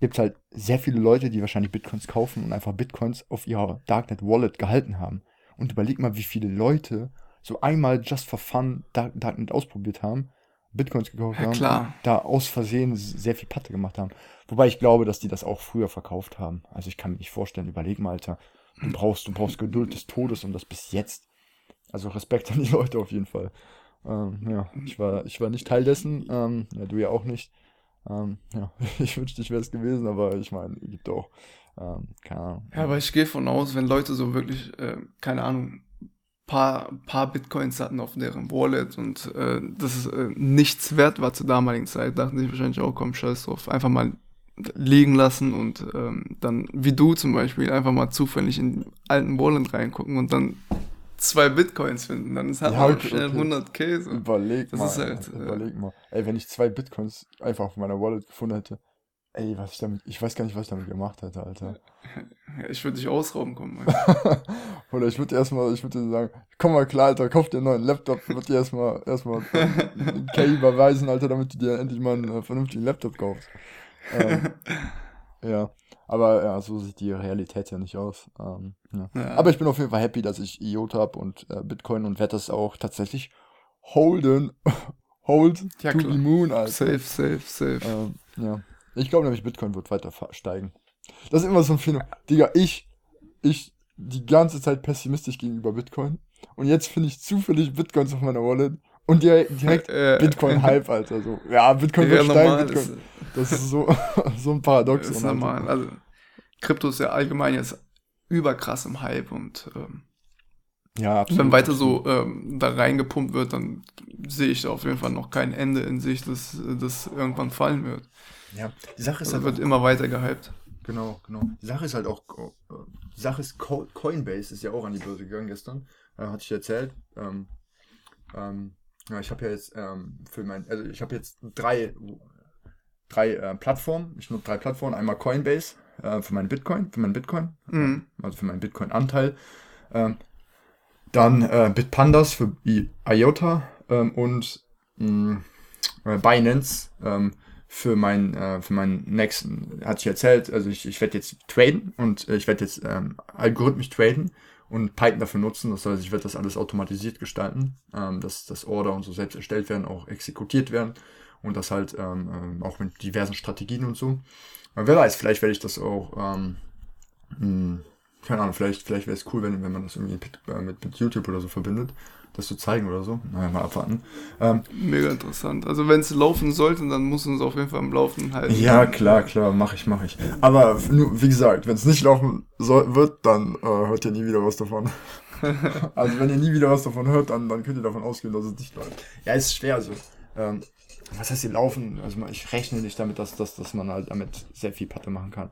S2: gibt es halt sehr viele Leute, die wahrscheinlich Bitcoins kaufen und einfach Bitcoins auf ihrer Darknet Wallet gehalten haben. Und überleg mal, wie viele Leute so einmal just for fun Dark, Darknet ausprobiert haben, Bitcoins gekauft ja, haben, da aus Versehen sehr viel Patte gemacht haben. Wobei ich glaube, dass die das auch früher verkauft haben. Also ich kann mir nicht vorstellen, überleg mal, Alter, du brauchst, du brauchst Geduld des Todes und das bis jetzt. Also Respekt an die Leute auf jeden Fall. Ähm, ja, ich war, ich war nicht Teil dessen, ähm, ja, du ja auch nicht. Ähm, ja, ich wünschte, ich wäre es gewesen, aber ich meine, gibt auch, ähm, keine Ahnung.
S1: Ja, aber ich gehe von aus, wenn Leute so wirklich, äh, keine Ahnung, paar, paar Bitcoins hatten auf deren Wallet und äh, das äh, nichts wert war zur damaligen Zeit, dachten sich wahrscheinlich auch, komm, scheiß drauf, einfach mal liegen lassen und ähm, dann, wie du zum Beispiel, einfach mal zufällig in den alten Wallet reingucken und dann zwei Bitcoins finden, dann ist halt ja, okay, schnell okay. 100k. So.
S2: Überleg das mal. Ist halt, äh, überleg mal. Ey, wenn ich zwei Bitcoins einfach auf meiner Wallet gefunden hätte, ey, was ich damit, ich weiß gar nicht, was ich damit gemacht hätte, Alter.
S1: Ja, ich würde dich ausrauben kommen.
S2: Oder ich würde erstmal, ich würde dir sagen, komm mal klar, Alter, kauf dir einen neuen Laptop, würde dir erstmal, erstmal K überweisen, Alter, damit du dir endlich mal einen äh, vernünftigen Laptop kaufst. Ähm, ja. Aber ja, so sieht die Realität ja nicht aus. Ähm, ja. Ja. Aber ich bin auf jeden Fall happy, dass ich IOTA habe und äh, Bitcoin und werde das auch tatsächlich holden. Hold ja, to klar. the moon, Alter.
S1: Safe, safe, safe.
S2: Ähm, ja. Ich glaube nämlich, Bitcoin wird weiter steigen. Das ist immer so ein Phänomen. Digga, ich, ich die ganze Zeit pessimistisch gegenüber Bitcoin. Und jetzt finde ich zufällig Bitcoins auf meiner Wallet und direkt, direkt äh, Bitcoin-Hype, Alter. So. Ja, Bitcoin wird steigen. Bitcoin. Das ist so, so ein Paradox.
S1: Ist normal. Also, Krypto ist ja allgemein jetzt überkrass im Hype und ähm, ja, absolut. Wenn weiter so ähm, da reingepumpt wird, dann sehe ich da auf jeden Fall noch kein Ende in sich, dass das irgendwann fallen wird.
S2: Ja, die Sache ist
S1: also halt wird immer weiter gehypt.
S2: Genau, genau. Die Sache ist halt auch, äh, die Sache ist, Coinbase ist ja auch an die Börse gegangen gestern, äh, hatte ich erzählt. Ähm, ähm, ja, ich habe ja jetzt ähm, für mein, also ich habe jetzt drei drei äh, Plattformen. Ich nutze drei Plattformen. Einmal Coinbase äh, für meinen Bitcoin, für meinen Bitcoin, mhm. also für meinen Bitcoin-Anteil. Ähm, dann äh, Bitpandas für IOTA ähm, und mh, mm, äh, Binance ähm, für meinen äh, für meinen nächsten, hatte ich erzählt, also ich, ich werde jetzt traden und äh, ich werde jetzt ähm, algorithmisch traden und Python dafür nutzen. Das heißt, ich werde das alles automatisiert gestalten, ähm, dass das Order und so selbst erstellt werden, auch exekutiert werden und das halt ähm, ähm, auch mit diversen Strategien und so. Aber wer weiß, vielleicht werde ich das auch, ähm, hm, keine Ahnung, vielleicht, vielleicht wäre es cool, wenn, wenn man das irgendwie mit, äh, mit, mit YouTube oder so verbindet, das zu zeigen oder so. Naja, mal abwarten. Ähm,
S1: Mega interessant. Also wenn es laufen sollte, dann muss es auf jeden Fall am Laufen halten.
S2: Ja, klar, klar, mache ich, mache ich. Aber nur, wie gesagt, wenn es nicht laufen soll, wird, dann äh, hört ihr nie wieder was davon. also wenn ihr nie wieder was davon hört, dann, dann könnt ihr davon ausgehen, dass es nicht läuft. Ja, ist schwer so. Ähm, was heißt hier laufen? Also ich rechne nicht damit, dass, dass, dass man halt damit sehr viel Patte machen kann.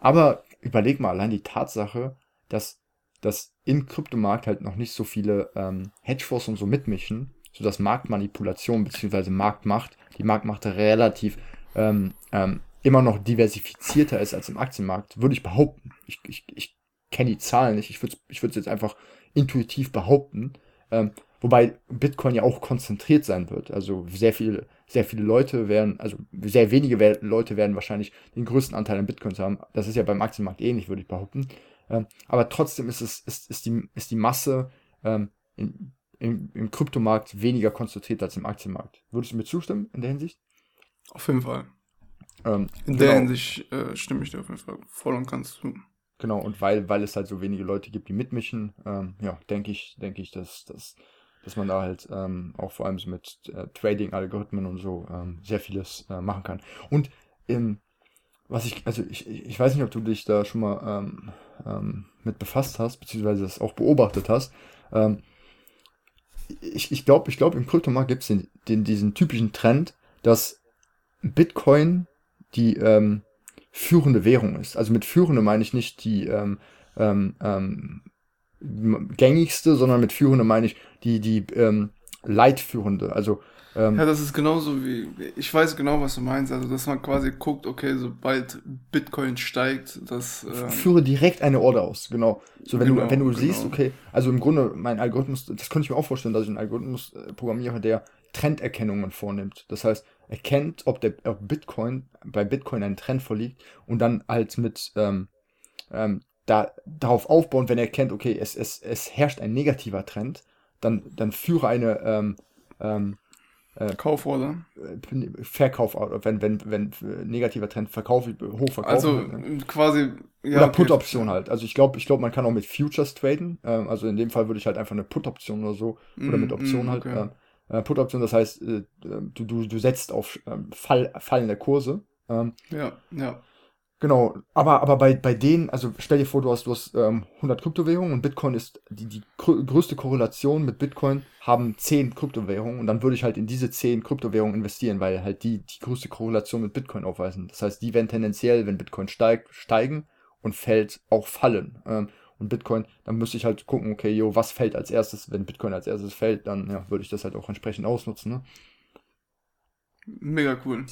S2: Aber überleg mal allein die Tatsache, dass, dass im Kryptomarkt halt noch nicht so viele ähm, Hedgefonds und so mitmischen, sodass Marktmanipulation bzw. Marktmacht, die Marktmacht relativ ähm, ähm, immer noch diversifizierter ist als im Aktienmarkt, würde ich behaupten. Ich, ich, ich kenne die Zahlen nicht, ich würde es ich jetzt einfach intuitiv behaupten. Ähm, wobei Bitcoin ja auch konzentriert sein wird. Also sehr viele sehr viele Leute werden, also sehr wenige Leute werden wahrscheinlich den größten Anteil an Bitcoins haben. Das ist ja beim Aktienmarkt ähnlich, würde ich behaupten. Ähm, aber trotzdem ist es, ist, ist, die, ist die Masse ähm, in, im, im Kryptomarkt weniger konzentriert als im Aktienmarkt. Würdest du mir zustimmen in der Hinsicht?
S1: Auf jeden Fall. Ähm, in genau. der Hinsicht äh, stimme ich dir auf jeden Fall voll und ganz zu.
S2: Genau, und weil, weil es halt so wenige Leute gibt, die mitmischen, ähm, ja, denke ich, denke ich, dass, dass dass man da halt ähm, auch vor allem so mit äh, Trading-Algorithmen und so ähm, sehr vieles äh, machen kann. Und ähm, was ich, also ich, ich weiß nicht, ob du dich da schon mal ähm, ähm, mit befasst hast, beziehungsweise das auch beobachtet hast. Ähm, ich ich glaube, ich glaub, im Kryptomarkt gibt es den, den, diesen typischen Trend, dass Bitcoin die führende Währung ist. Also mit führende meine ich nicht die ähm, ähm, gängigste, sondern mit führende meine ich die, die ähm, leitführende. Also
S1: ähm, ja, das ist genauso wie, ich weiß genau, was du meinst, also dass man quasi guckt, okay, sobald Bitcoin steigt, das...
S2: Ähm, führe direkt eine Order aus, genau. So, wenn genau, du, wenn du genau. siehst, okay, also im Grunde, mein Algorithmus, das könnte ich mir auch vorstellen, dass ich einen Algorithmus äh, programmiere, der Trenderkennungen vornimmt. Das heißt, erkennt, ob der ob Bitcoin, bei Bitcoin ein Trend vorliegt und dann halt mit ähm, ähm, da, darauf aufbauen, wenn er erkennt, okay, es, es, es herrscht ein negativer Trend, dann, dann führe eine ähm, ähm,
S1: äh, Kauforder.
S2: Äh, Verkauf, wenn, wenn, wenn negativer Trend Verkauf, hochverkaufen.
S1: Also ne? quasi.
S2: Ja, oder okay. Put-Option halt. Also ich glaube, ich glaube, man kann auch mit Futures traden. Ähm, also in dem Fall würde ich halt einfach eine Put-Option oder so. Mm, oder mit Option mm, halt. Okay. Äh, Put-Option, das heißt, äh, du, du, du setzt auf ähm, Fall, fallende Kurse.
S1: Ähm, ja, ja.
S2: Genau, aber, aber bei, bei denen, also stell dir vor, du hast, du hast ähm, 100 Kryptowährungen und Bitcoin ist die, die größte Korrelation mit Bitcoin, haben 10 Kryptowährungen und dann würde ich halt in diese 10 Kryptowährungen investieren, weil halt die die größte Korrelation mit Bitcoin aufweisen. Das heißt, die werden tendenziell, wenn Bitcoin steigt, steigen und fällt, auch fallen. Ähm, und Bitcoin, dann müsste ich halt gucken, okay, jo, was fällt als erstes? Wenn Bitcoin als erstes fällt, dann ja, würde ich das halt auch entsprechend ausnutzen. Ne?
S1: Mega cool.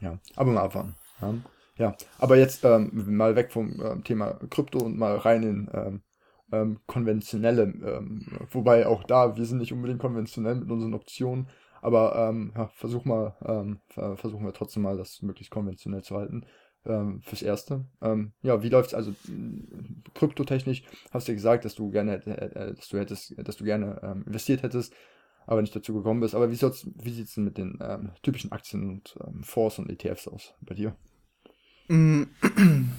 S2: Ja, aber mal abwarten. Ja. Ja, aber jetzt ähm, mal weg vom ähm, Thema Krypto und mal rein in ähm, ähm, konventionelle, ähm, wobei auch da, wir sind nicht unbedingt konventionell mit unseren Optionen, aber ähm, ja, versuch mal, ähm, versuchen wir trotzdem mal, das möglichst konventionell zu halten. Fürs Erste. Ja, wie läuft's also kryptotechnisch? Hast du gesagt, dass du gerne, äh, dass du hättest, dass du gerne investiert hättest, aber nicht dazu gekommen bist. Aber wie, wie sieht es denn mit den typischen Aktien und Fonds und ETFs aus bei dir?
S1: Mm,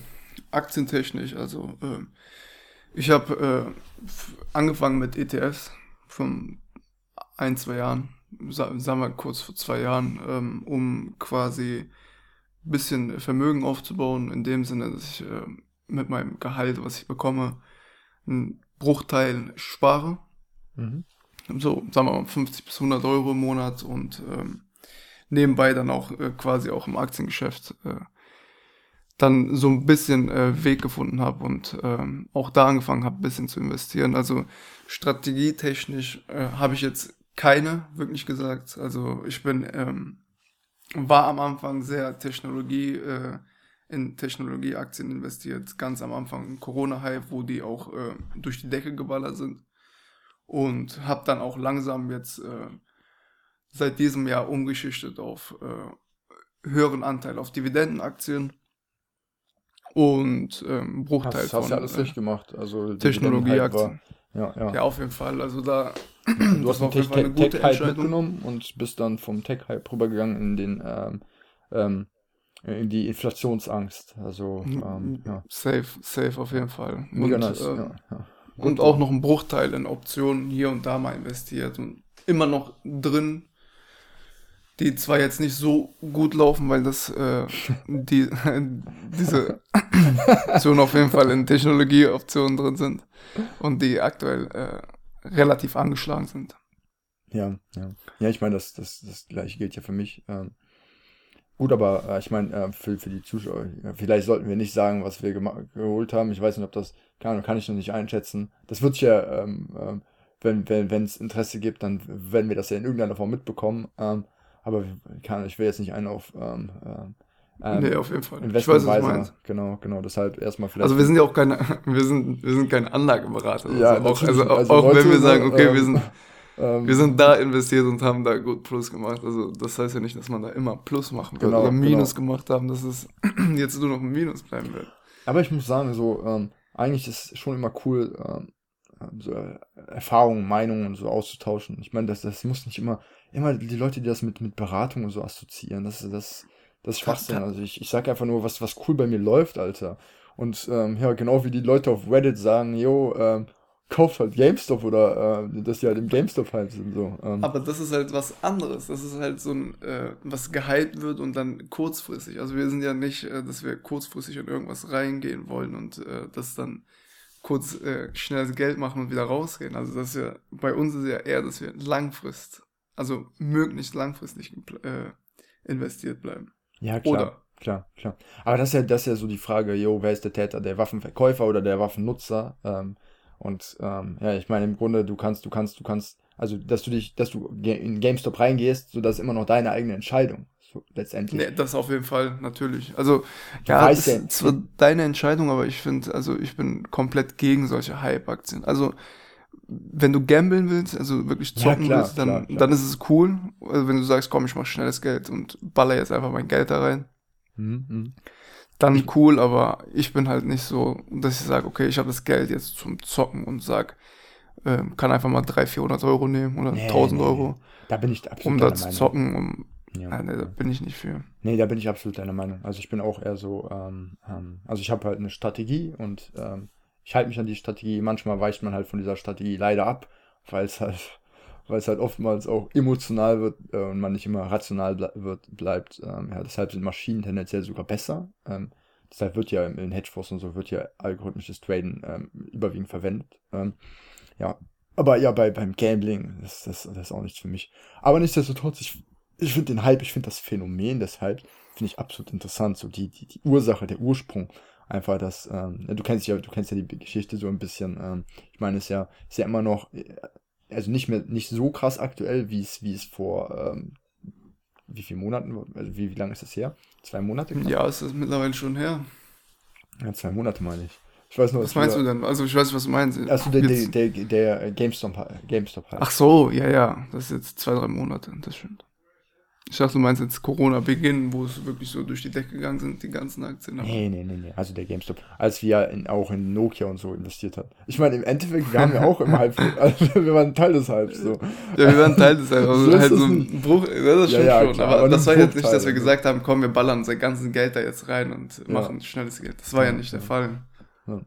S1: aktientechnisch, also äh, ich habe äh, angefangen mit ETFs von ein, zwei Jahren, sagen wir kurz vor zwei Jahren, ähm, um quasi ein bisschen Vermögen aufzubauen, in dem Sinne, dass ich äh, mit meinem Gehalt, was ich bekomme, einen Bruchteil spare. Mhm. So, sagen wir mal 50 bis 100 Euro im Monat und ähm, nebenbei dann auch äh, quasi auch im Aktiengeschäft äh, dann so ein bisschen äh, Weg gefunden habe und ähm, auch da angefangen habe, ein bisschen zu investieren. Also strategietechnisch äh, habe ich jetzt keine, wirklich gesagt. Also ich bin, ähm, war am Anfang sehr Technologie, äh, in Technologieaktien investiert, ganz am Anfang Corona-Hype, wo die auch äh, durch die Decke geballert sind. Und habe dann auch langsam jetzt äh, seit diesem Jahr umgeschichtet auf äh, höheren Anteil auf Dividendenaktien und ähm, Bruchteil
S2: hast, von. Hast du alles äh, richtig gemacht. Also
S1: Technologieaktien.
S2: Ja, ja.
S1: ja, auf jeden Fall. Also da.
S2: Du hast den Tech-Hype Tech mitgenommen und bist dann vom Tech-Hype rübergegangen in den ähm, ähm, in die Inflationsangst. Also ähm, ja.
S1: Safe, safe auf jeden Fall. Mega und, nice. Äh, ja, ja. und auch noch ein Bruchteil in Optionen hier und da mal investiert und immer noch drin die zwar jetzt nicht so gut laufen, weil das äh, die diese Optionen auf jeden Fall in Technologieoptionen drin sind und die aktuell äh, relativ angeschlagen sind.
S2: Ja, ja. Ja, ich meine, das, das, das gleiche gilt ja für mich. Ähm, gut, aber äh, ich meine, äh, für, für die Zuschauer, vielleicht sollten wir nicht sagen, was wir geholt haben. Ich weiß nicht, ob das kann, kann ich noch nicht einschätzen. Das wird sich ja, ähm, ähm, wenn es wenn, Interesse gibt, dann werden wir das ja in irgendeiner Form mitbekommen. Ähm, aber kann, ich will jetzt nicht einen auf ähm,
S1: ähm, nee, auf jeden Fall.
S2: Ich weiß, was du meinst. Genau, genau. Deshalb erstmal vielleicht.
S1: Also wir sind ja auch keine, wir sind, wir sind kein Anlageberater. Ja, also auch, also, also auch wenn wir sagen, okay, ähm, wir sind, ähm, wir sind da investiert und haben da gut Plus gemacht. Also das heißt ja nicht, dass man da immer Plus machen wird genau, oder Minus genau. gemacht haben, dass es jetzt nur noch ein Minus bleiben wird.
S2: Aber ich muss sagen, so, ähm, eigentlich ist es schon immer cool, ähm, so Erfahrungen, Meinungen so auszutauschen. Ich meine, das, das muss nicht immer, immer die Leute, die das mit, mit Beratung und so assoziieren, das, das, das ist Schwachsinn. Also ich, ich sage einfach nur, was, was cool bei mir läuft, Alter. Und ähm, ja, genau wie die Leute auf Reddit sagen, jo, ähm, kauft halt GameStop oder äh, dass die halt im GameStop halt sind. So. Ähm.
S1: Aber das ist halt was anderes. Das ist halt so ein, äh, was gehypt wird und dann kurzfristig. Also wir sind ja nicht, äh, dass wir kurzfristig in irgendwas reingehen wollen und äh, das dann kurz äh, schnelles Geld machen und wieder rausgehen. Also das ist ja, bei uns ist ja eher, dass wir langfrist, also möglichst langfristig äh, investiert bleiben.
S2: Ja, klar. Oder klar, klar. Aber das ist ja, das ist ja so die Frage, jo, wer ist der Täter, der Waffenverkäufer oder der Waffennutzer? Ähm, und ähm, ja, ich meine, im Grunde, du kannst, du kannst, du kannst, also dass du dich, dass du in GameStop reingehst, so das ist immer noch deine eigene Entscheidung. So, letztendlich.
S1: Nee, das auf jeden Fall, natürlich. Also, du ja, das ist zwar deine Entscheidung, aber ich finde, also ich bin komplett gegen solche Hype-Aktien. Also, wenn du gambeln willst, also wirklich zocken ja, klar, willst, dann, klar, klar. dann ist es cool. Also wenn du sagst, komm, ich mach schnelles Geld und baller jetzt einfach mein Geld da rein. Mhm. mhm dann cool, aber ich bin halt nicht so, dass ich sage, okay, ich habe das Geld jetzt zum Zocken und sag, äh, kann einfach mal 300, 400 Euro nehmen oder nee, 1000 nee, Euro.
S2: Da bin ich absolut
S1: Um da zu zocken, um, ja, ja, nee, da bin ich nicht für.
S2: Nee, da bin ich absolut deiner Meinung. Also ich bin auch eher so, ähm, ähm, also ich habe halt eine Strategie und ähm, ich halte mich an die Strategie. Manchmal weicht man halt von dieser Strategie leider ab, weil es halt, weil es halt oftmals auch emotional wird äh, und man nicht immer rational ble wird, bleibt. Ähm, ja, deshalb sind Maschinen tendenziell sogar besser. Ähm, deshalb wird ja in Hedgefonds und so wird ja algorithmisches Traden ähm, überwiegend verwendet. Ja, aber ja, bei, beim Gambling, das, das, das ist auch nichts für mich. Aber nichtsdestotrotz, ich, ich finde den Hype, ich finde das Phänomen deshalb, finde ich absolut interessant. So die, die, die Ursache, der Ursprung. Einfach das, ähm, du kennst ja, du kennst ja die Geschichte so ein bisschen. Ähm, ich meine, es ist ja, ist ja immer noch, äh, also nicht mehr, nicht so krass aktuell, wie es, wie es vor, ähm, wie viele Monaten, also wie, wie lange ist das her? Zwei Monate?
S1: Knapp? Ja, es ist mittlerweile schon her.
S2: Ja, zwei Monate meine ich.
S1: Ich weiß nur, was meinst du denn? Also ich weiß, was du meinst.
S2: Also der, der, der, der GameStop, GameStop
S1: halt. Ach so, ja, ja. Das ist jetzt zwei, drei Monate, das stimmt. Ich dachte, du meinst jetzt Corona-Beginn, wo es wirklich so durch die Decke gegangen sind, die ganzen Aktien.
S2: Nee, nee, nee, nee. Also der GameStop, als wir in, auch in Nokia und so investiert haben. Ich meine, im Endeffekt, wir haben ja auch im Hype, also wir waren Teil des Hypes. So.
S1: Ja, wir waren Teil des Hypes. Also so halt so ein Bruch, das stimmt ja, ja, schon. Klar, aber, aber das war jetzt nicht, dass wir gesagt haben, komm, wir ballern unser ganzes Geld da jetzt rein und ja. machen schnelles Geld. Das war ja, nicht der Fall.
S2: Ja.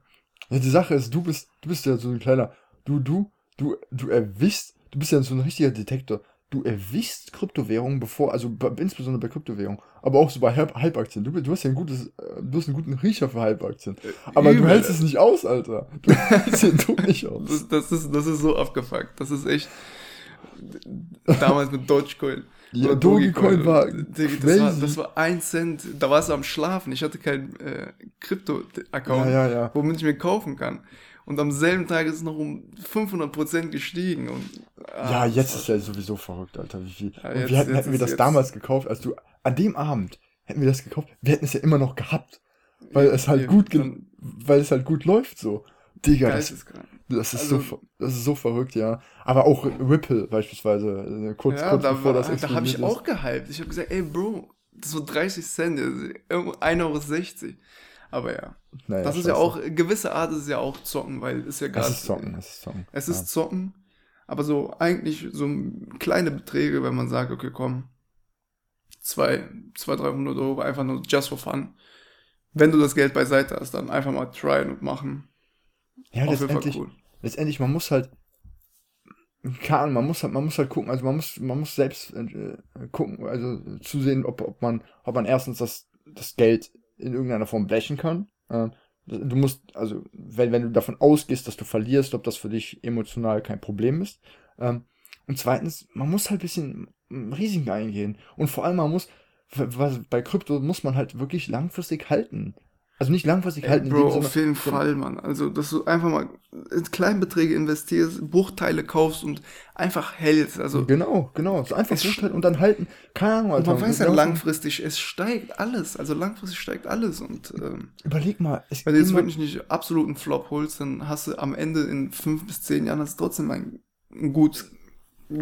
S2: die Sache ist, du bist, du bist ja so ein kleiner, du, du, du, du erwischst, du bist ja so ein richtiger Detektor du erwischst Kryptowährungen bevor, also insbesondere bei Kryptowährungen, aber auch so bei Halbaktien. Du, du hast ja ein gutes, äh, du hast einen guten Riecher für Halbaktien. Äh, aber Übel. du hältst es nicht aus, Alter. Du hältst den Druck nicht aus.
S1: Das, das, ist, das ist so abgefuckt. Das ist echt. Damals mit Dogecoin.
S2: Ja, Dogecoin war,
S1: das war. Das war ein Cent. Da warst du am Schlafen. Ich hatte keinen äh, Krypto-Account,
S2: ja, ja, ja.
S1: womit ich mir kaufen kann. Und am selben Tag ist es noch um 500% gestiegen. Und,
S2: ah, ja, jetzt ist ja sowieso verrückt, Alter. Wie viel. Ja, jetzt, wie hätten, hätten wir das jetzt. damals gekauft, als du an dem Abend hätten wir das gekauft, wir hätten es ja immer noch gehabt. Weil es halt gut, dann, weil es halt gut läuft so. Digga, das, das, ist also, so, das ist so verrückt, ja. Aber auch Ripple beispielsweise, äh, kurz,
S1: ja, kurz da bevor war, das Da habe ich auch gehypt. Ich habe gesagt, ey Bro, das war 30 Cent, 1,60 Euro. Aber ja. Naja, das ist ja auch, gewisse Art ist ja auch Zocken, weil es ja gerade.
S2: Es ist Zocken, es ist Zocken.
S1: Es ist ja. Zocken, aber so eigentlich so kleine Beträge, wenn man sagt, okay, komm, zwei, zwei, 300 Euro, einfach nur just for fun. Wenn du das Geld beiseite hast, dann einfach mal tryen und machen.
S2: Ja, letztendlich, cool. letztendlich, man muss halt, kann, man muss halt, man muss halt gucken, also man muss, man muss selbst äh, gucken, also zusehen, ob, ob man, ob man erstens das, das Geld in irgendeiner Form blechen kann. Äh, du musst, also, wenn, wenn du davon ausgehst, dass du verlierst, ob das für dich emotional kein Problem ist. Ähm, und zweitens, man muss halt ein bisschen Risiken eingehen. Und vor allem, man muss, bei Krypto muss man halt wirklich langfristig halten. Also nicht langfristig halten.
S1: Bro, dem, auf jeden Fall, Mann. Also, dass du einfach mal in Kleinbeträge investierst, Bruchteile kaufst und einfach hältst. Also,
S2: genau, genau. So einfach Bruchteile und dann halten. Keine Ahnung,
S1: Alter. Man weiß ja langfristig, es steigt alles. Also langfristig steigt alles. Und ähm,
S2: überleg mal.
S1: wenn du jetzt wirklich nicht absoluten Flop holst, dann hast du am Ende in fünf bis zehn Jahren hast du trotzdem ein, ein gut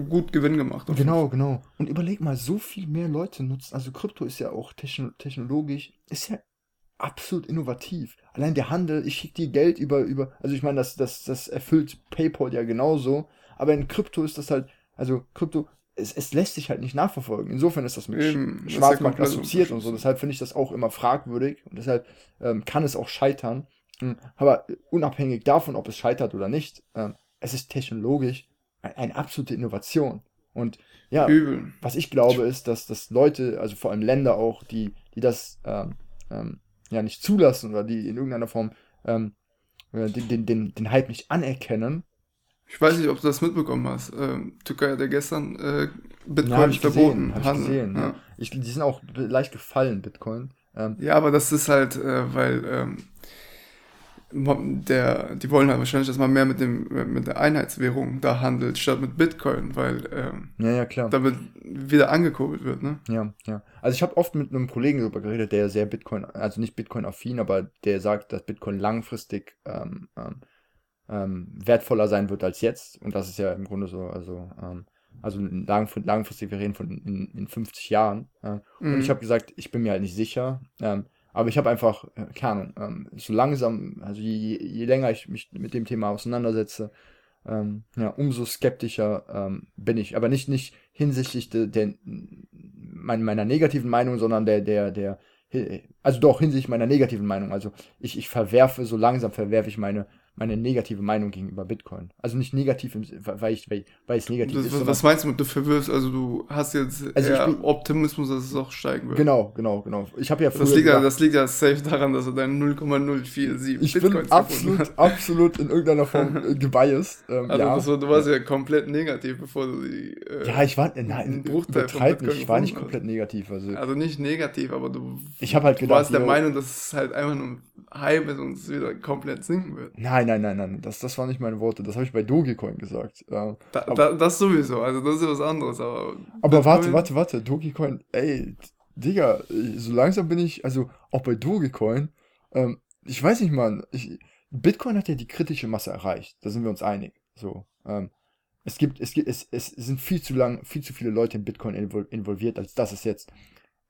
S1: gut Gewinn gemacht.
S2: Genau, genau. Und überleg mal, so viel mehr Leute nutzen, also Krypto ist ja auch technologisch, ist ja absolut innovativ. Allein der Handel, ich schicke dir Geld über, über, also ich meine, das, das, das erfüllt PayPal ja genauso, aber in Krypto ist das halt, also Krypto, es, es lässt sich halt nicht nachverfolgen. Insofern ist das mit Eben, Schwarzmarkt ja assoziiert und so. Deshalb finde ich das auch immer fragwürdig und deshalb ähm, kann es auch scheitern. Hm, aber unabhängig davon, ob es scheitert oder nicht, ähm, es ist technologisch eine absolute Innovation. Und ja, Übel. was ich glaube, ist, dass, dass Leute, also vor allem Länder auch, die, die das ähm, ähm, ja nicht zulassen oder die in irgendeiner Form ähm, äh, den, den, den, den Hype nicht anerkennen.
S1: Ich weiß nicht, ob du das mitbekommen hast. Ähm, Türkei hat ja gestern äh, Bitcoin ja, verboten.
S2: Gesehen, ich gesehen, ja. Ja. Ich, die sind auch leicht gefallen, Bitcoin.
S1: Ähm, ja, aber das ist halt, äh, weil ähm, der, die wollen halt wahrscheinlich, dass man mehr mit, dem, mit der Einheitswährung da handelt, statt mit Bitcoin, weil ähm,
S2: ja, ja, klar.
S1: damit wieder angekurbelt wird, ne?
S2: Ja, ja. Also ich habe oft mit einem Kollegen darüber geredet, der sehr Bitcoin, also nicht Bitcoin-affin, aber der sagt, dass Bitcoin langfristig ähm, ähm, ähm wertvoller sein wird als jetzt. Und das ist ja im Grunde so, also, ähm, also langfristig, wir reden von in, in 50 Jahren. Äh, mhm. Und ich habe gesagt, ich bin mir halt nicht sicher. Ähm, aber ich habe einfach, keine Ahnung, ähm, so langsam, also je, je länger ich mich mit dem Thema auseinandersetze, ähm, ja, umso skeptischer ähm, bin ich. Aber nicht, nicht hinsichtlich der, der mein, meiner negativen Meinung, sondern der, der, der, also doch hinsichtlich meiner negativen Meinung. Also ich, ich verwerfe, so langsam verwerfe ich meine, meine negative Meinung gegenüber Bitcoin. Also nicht negativ, weil, ich, weil, weil es negativ
S1: das, ist. Was meinst du mit du verwirfst? Also du hast jetzt also eher bin, Optimismus, dass es auch steigen wird.
S2: Genau, genau, genau. Ich habe ja
S1: das liegt, ja, das liegt ja safe daran, dass du deine 0,047
S2: Ich Bitcoins bin absolut, absolut in irgendeiner Form äh, gebiased.
S1: Ähm, also ja. das, du warst ja komplett negativ, bevor du die
S2: äh, Ja, ich war, nein, übertreib nicht, ich war nicht komplett negativ. Also,
S1: also nicht negativ, aber du,
S2: ich halt gedacht,
S1: warst der Meinung, dass es halt einfach nur Hype ist und es wieder komplett sinken wird.
S2: Nein, nein, nein, nein, das, das waren nicht meine Worte. Das habe ich bei Dogecoin gesagt.
S1: Ja. Da, da, das sowieso, also das ist was anderes. Aber,
S2: aber warte, warte, warte. Dogecoin, ey, Digga, so langsam bin ich, also auch bei Dogecoin, ähm, ich weiß nicht, Mann, ich, Bitcoin hat ja die kritische Masse erreicht. Da sind wir uns einig. So, ähm, es gibt, es gibt, es, es sind viel zu lang, viel zu viele Leute in Bitcoin involviert, als dass es jetzt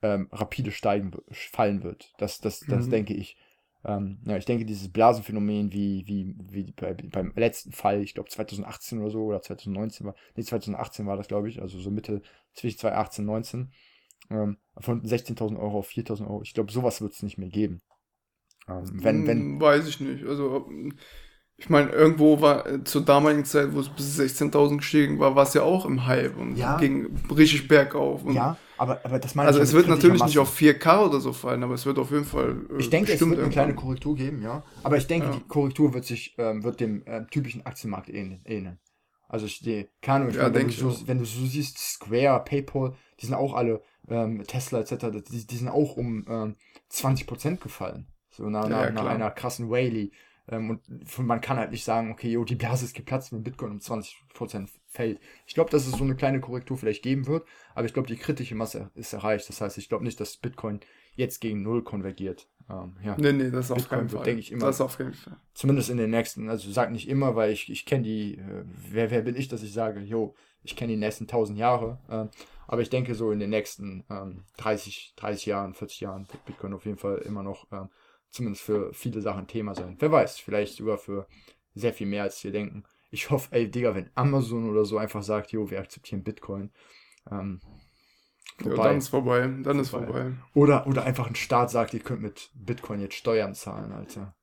S2: ähm, rapide steigen, fallen wird. Das, das, das mhm. denke ich. Ähm, ja, ich denke, dieses Blasenphänomen, wie, wie, wie bei, beim letzten Fall, ich glaube 2018 oder so, oder 2019 war, nee, 2018 war das, glaube ich, also so Mitte zwischen 2018 und 2019, ähm, von 16.000 Euro auf 4.000 Euro. Ich glaube, sowas wird es nicht mehr geben.
S1: Ähm, wenn, wenn, hm, Weiß ich nicht. Also, ich meine, irgendwo war äh, zur damaligen Zeit, wo es bis 16.000 gestiegen war, war es ja auch im Hype und ja. ging richtig bergauf. Und
S2: ja, aber, aber das meine
S1: Also, es wird natürlich nicht auf 4K oder so fallen, aber es wird auf jeden Fall.
S2: Äh, ich denke, es wird eine kleine Korrektur geben, ja. Aber ich denke, ja. die Korrektur wird sich, ähm, wird dem äh, typischen Aktienmarkt ähneln. Also, ich stehe, keine Ahnung, ja, wenn, du so, wenn du so siehst, Square, PayPal, die sind auch alle, ähm, Tesla etc., die, die sind auch um ähm, 20% gefallen. So nach, ja, nach, nach einer krassen Whaley. Ähm, und man kann halt nicht sagen, okay, yo, die Blase ist geplatzt, wenn Bitcoin um 20% fällt. Ich glaube, dass es so eine kleine Korrektur vielleicht geben wird, aber ich glaube, die kritische Masse ist erreicht. Das heißt, ich glaube nicht, dass Bitcoin jetzt gegen Null konvergiert.
S1: Ähm, ja. Nee, nee, das ist auf keinen Fall.
S2: Denke ich immer.
S1: Das ist auf jeden Fall.
S2: Zumindest in den nächsten, also sag nicht immer, weil ich, ich kenne die, äh, wer, wer bin ich, dass ich sage, jo, ich kenne die nächsten 1000 Jahre. Äh, aber ich denke so in den nächsten ähm, 30, 30 Jahren, 40 Jahren wird Bitcoin auf jeden Fall immer noch äh, zumindest für viele Sachen Thema sein. Wer weiß, vielleicht sogar für sehr viel mehr, als wir denken. Ich hoffe, ey, Digga, wenn Amazon oder so einfach sagt, jo, wir akzeptieren Bitcoin. Ähm,
S1: vorbei. Ja, dann ist vorbei. Dann ist vorbei. vorbei.
S2: Oder, oder einfach ein Staat sagt, ihr könnt mit Bitcoin jetzt Steuern zahlen, Alter.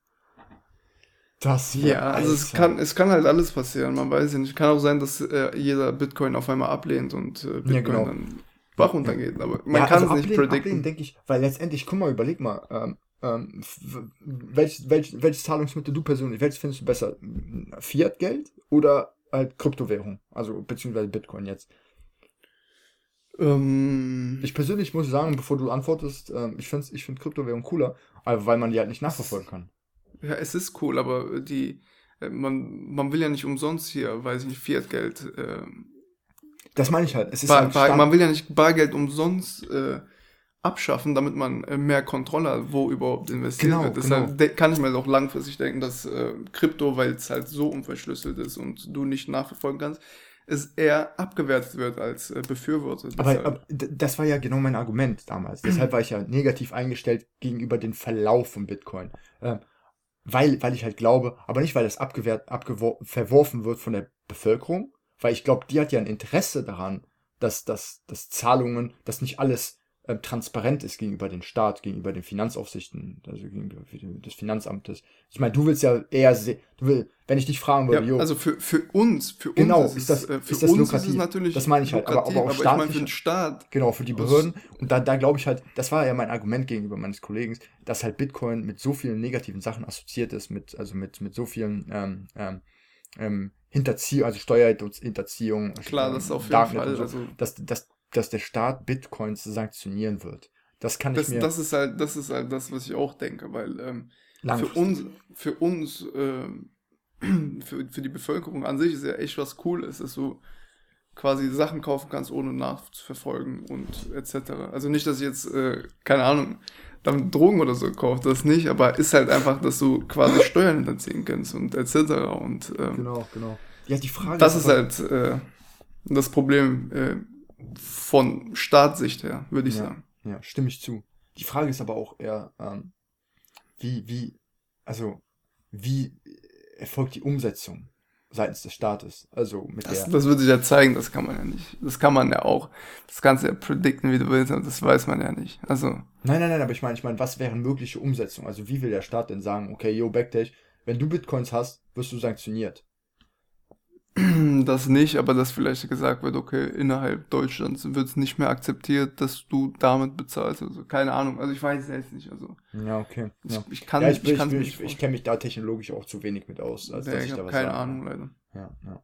S1: Das ja, also es kann, es kann halt alles passieren, man weiß ja nicht. Kann auch sein, dass äh, jeder Bitcoin auf einmal ablehnt und äh, Bitcoin ja, genau. dann Bach runtergeht. Aber man ja, kann also es nicht predikten.
S2: denke ich, weil letztendlich, guck mal, überleg mal, ähm, ähm, welch, welch, welches Zahlungsmittel du persönlich, welches findest du besser? Fiat-Geld oder halt Kryptowährung? Also beziehungsweise Bitcoin jetzt. Ähm, ich persönlich muss sagen, bevor du antwortest, ähm, ich finde ich find Kryptowährung cooler, weil man die halt nicht nachverfolgen kann.
S1: Ja, es ist cool, aber die, äh, man, man will ja nicht umsonst hier, weiß ich nicht, Fiat-Geld. Äh,
S2: das meine ich halt. Es ist
S1: bar, halt bar, man will ja nicht Bargeld umsonst äh, abschaffen, damit man äh, mehr Kontrolle hat, wo überhaupt investiert genau, wird. Deshalb genau. kann ich mir auch langfristig denken, dass äh, Krypto, weil es halt so unverschlüsselt ist und du nicht nachverfolgen kannst, es eher abgewertet wird als äh, befürwortet.
S2: Aber, aber, das war ja genau mein Argument damals. Deshalb war ich ja negativ eingestellt gegenüber dem Verlauf von Bitcoin. Äh, weil, weil ich halt glaube, aber nicht, weil das abgewehrt, verworfen wird von der Bevölkerung, weil ich glaube, die hat ja ein Interesse daran, dass, dass, dass Zahlungen, dass nicht alles äh, transparent ist gegenüber dem Staat, gegenüber den Finanzaufsichten, also gegenüber des Finanzamtes. Ich meine, du willst ja eher, se- du will, wenn ich dich fragen würde,
S1: Ja,
S2: jo,
S1: also für, für uns, für
S2: Genau,
S1: uns
S2: ist das-
S1: äh, für
S2: ist das
S1: uns
S2: lukrativ?
S1: ist es natürlich
S2: Das meine ich halt, aber- aber auch
S1: ich meine für den Staat.
S2: Genau, für die
S1: Das-
S2: Behörden. Und da, da glaube ich halt, das war ja mein Argument gegenüber meines Kollegen, dass halt Bitcoin mit so vielen negativen Sachen assoziiert ist, mit, also mit, mit so vielen ähm, ähm, ähm, Hinterziehung, also Steuerhinterziehung,
S1: Klar, das auf jeden Fall.
S2: so,
S1: Also
S2: dass, dass, dass der Staat Bitcoins sanktionieren wird. Das kann
S1: das,
S2: ich mir
S1: das ist halt, das ist halt das, was ich auch denke, weil ähm, für uns, für uns, ähm, für, für die Bevölkerung an sich ist ja echt was Cooles, dass du quasi Sachen kaufen kannst, ohne nachzuverfolgen und etc. Also nicht, dass ich jetzt, äh, keine Ahnung, damit Drogen oder so kaufe, das nicht, aber ist halt einfach, dass du quasi Steuern hinterziehen kannst und etc. Und ähm,
S2: Genau, genau. Ja, die Frage
S1: das ist
S2: aber-
S1: halt äh, das Problem äh, von Staatssicht her, würde ich
S2: Ja.
S1: sagen.
S2: Ja, stimme ich zu. Die Frage ist aber auch eher, ähm, wie, wie, also, wie erfolgt die Umsetzung seitens des Staates? Also mit
S1: Das,
S2: der.
S1: das wird sich ja zeigen, das kann man ja nicht. Das kann man ja auch. Das kannst du ja predikten, wie du willst, aber das weiß man ja nicht. Also,
S2: Nein, nein, nein, aber ich meine, ich meine, was wären mögliche Umsetzungen? Also wie will der Staat denn sagen, okay, yo, Backdash, wenn du Bitcoins hast, wirst du sanktioniert.
S1: das nicht, aber dass vielleicht gesagt wird, okay, innerhalb Deutschlands wird es nicht mehr akzeptiert, dass du damit bezahlst. Also, keine Ahnung. Also, ich weiß es jetzt nicht. Also,
S2: Ja, okay.
S1: ich,
S2: Ja.
S1: ich kann
S2: ja,
S1: ich,
S2: ich, ich,
S1: mir
S2: ich, ich, ich kenne mich da technologisch auch zu wenig mit aus, als
S1: vorstellen.
S2: dass
S1: ich
S2: ich da
S1: habe
S2: was
S1: keine
S2: sagen
S1: Ahnung,
S2: kann.
S1: leider.
S2: Ja, ja.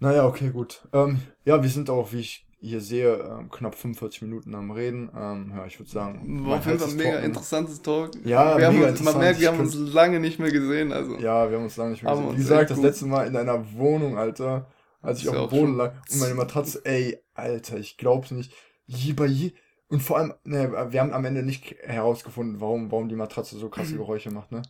S2: Naja, okay, gut. Ähm, ja, wir sind auch, wie ich hier sehe, ähm, knapp 45 Minuten am Reden. Ähm, ja, ich würde sagen,
S1: War auf jeden Fall
S2: ist
S1: mega
S2: trocken.
S1: interessantes Talk.
S2: Ja,
S1: wir haben uns, man merkt, wir haben uns lange nicht mehr gesehen. Also,
S2: Ja, wir haben uns lange nicht mehr gesehen. Wie gesagt, das
S1: gut.
S2: letzte Mal in einer Wohnung, Alter, als ich auf dem Boden lag und meine Matratze, ey, Alter, ich glaub's nicht. Je bei je. Und vor allem, ne, wir haben am Ende nicht herausgefunden, warum, warum die Matratze so krasse Geräusche macht, ne?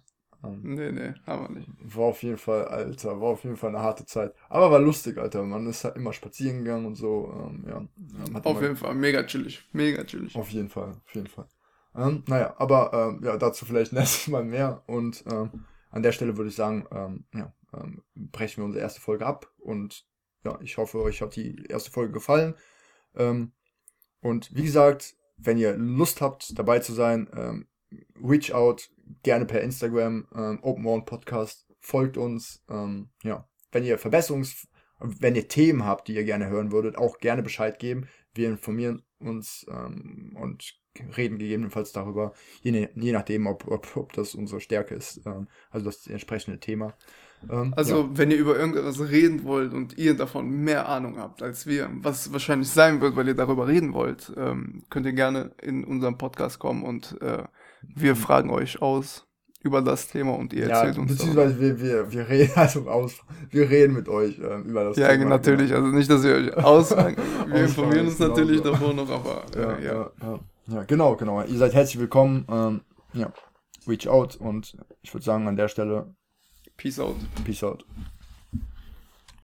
S2: Ähm,
S1: nee, nee, haben wir nicht.
S2: War auf jeden Fall, Alter, war auf jeden Fall eine harte Zeit. Aber war lustig, Alter. Man ist halt immer spazieren gegangen und so. Ähm, ja,
S1: Auf jeden Fall, mega chillig. Mega chillig.
S2: auf jeden Fall, auf jeden Fall. Ähm, naja, aber ähm, ja, dazu vielleicht nächstes Mal mehr. Und ähm, an der Stelle würde ich sagen, ähm, ja, ähm, brechen wir unsere erste Folge ab. Und ja, ich hoffe, euch hat die erste Folge gefallen. Ähm, und wie gesagt, wenn ihr Lust habt, dabei zu sein, ähm, reach out, gerne per Instagram, ähm, Open One Podcast, folgt uns. Ähm, ja, wenn ihr Verbesserungs, wenn ihr Themen habt, die ihr gerne hören würdet, auch gerne Bescheid geben. Wir informieren uns ähm, und reden gegebenenfalls darüber, je, ne- je nachdem, ob, ob, ob das unsere Stärke ist, ähm, also das entsprechende Thema. Ähm,
S1: Also,
S2: ja.
S1: wenn ihr über irgendwas reden wollt und ihr davon mehr Ahnung habt als wir, was wahrscheinlich sein wird, weil ihr darüber reden wollt, ähm, könnt ihr gerne in unseren Podcast kommen und äh, wir fragen euch aus über das Thema und ihr
S2: Mhm. ja,
S1: erzählt uns. darüber.
S2: beziehungsweise wir, wir, wir reden also aus, wir reden mit euch ähm, über das
S1: Ja,
S2: Thema.
S1: natürlich. Also nicht, dass ihr euch ausfragen. Wir informieren uns
S2: genau
S1: natürlich
S2: so.
S1: davor noch, aber
S2: Ja,
S1: äh, ja.
S2: ja. Ja, ja, genau, genau. Ihr seid herzlich willkommen. Ähm, ja, reach out und ich würde sagen an der Stelle
S1: Peace out.
S2: Peace out.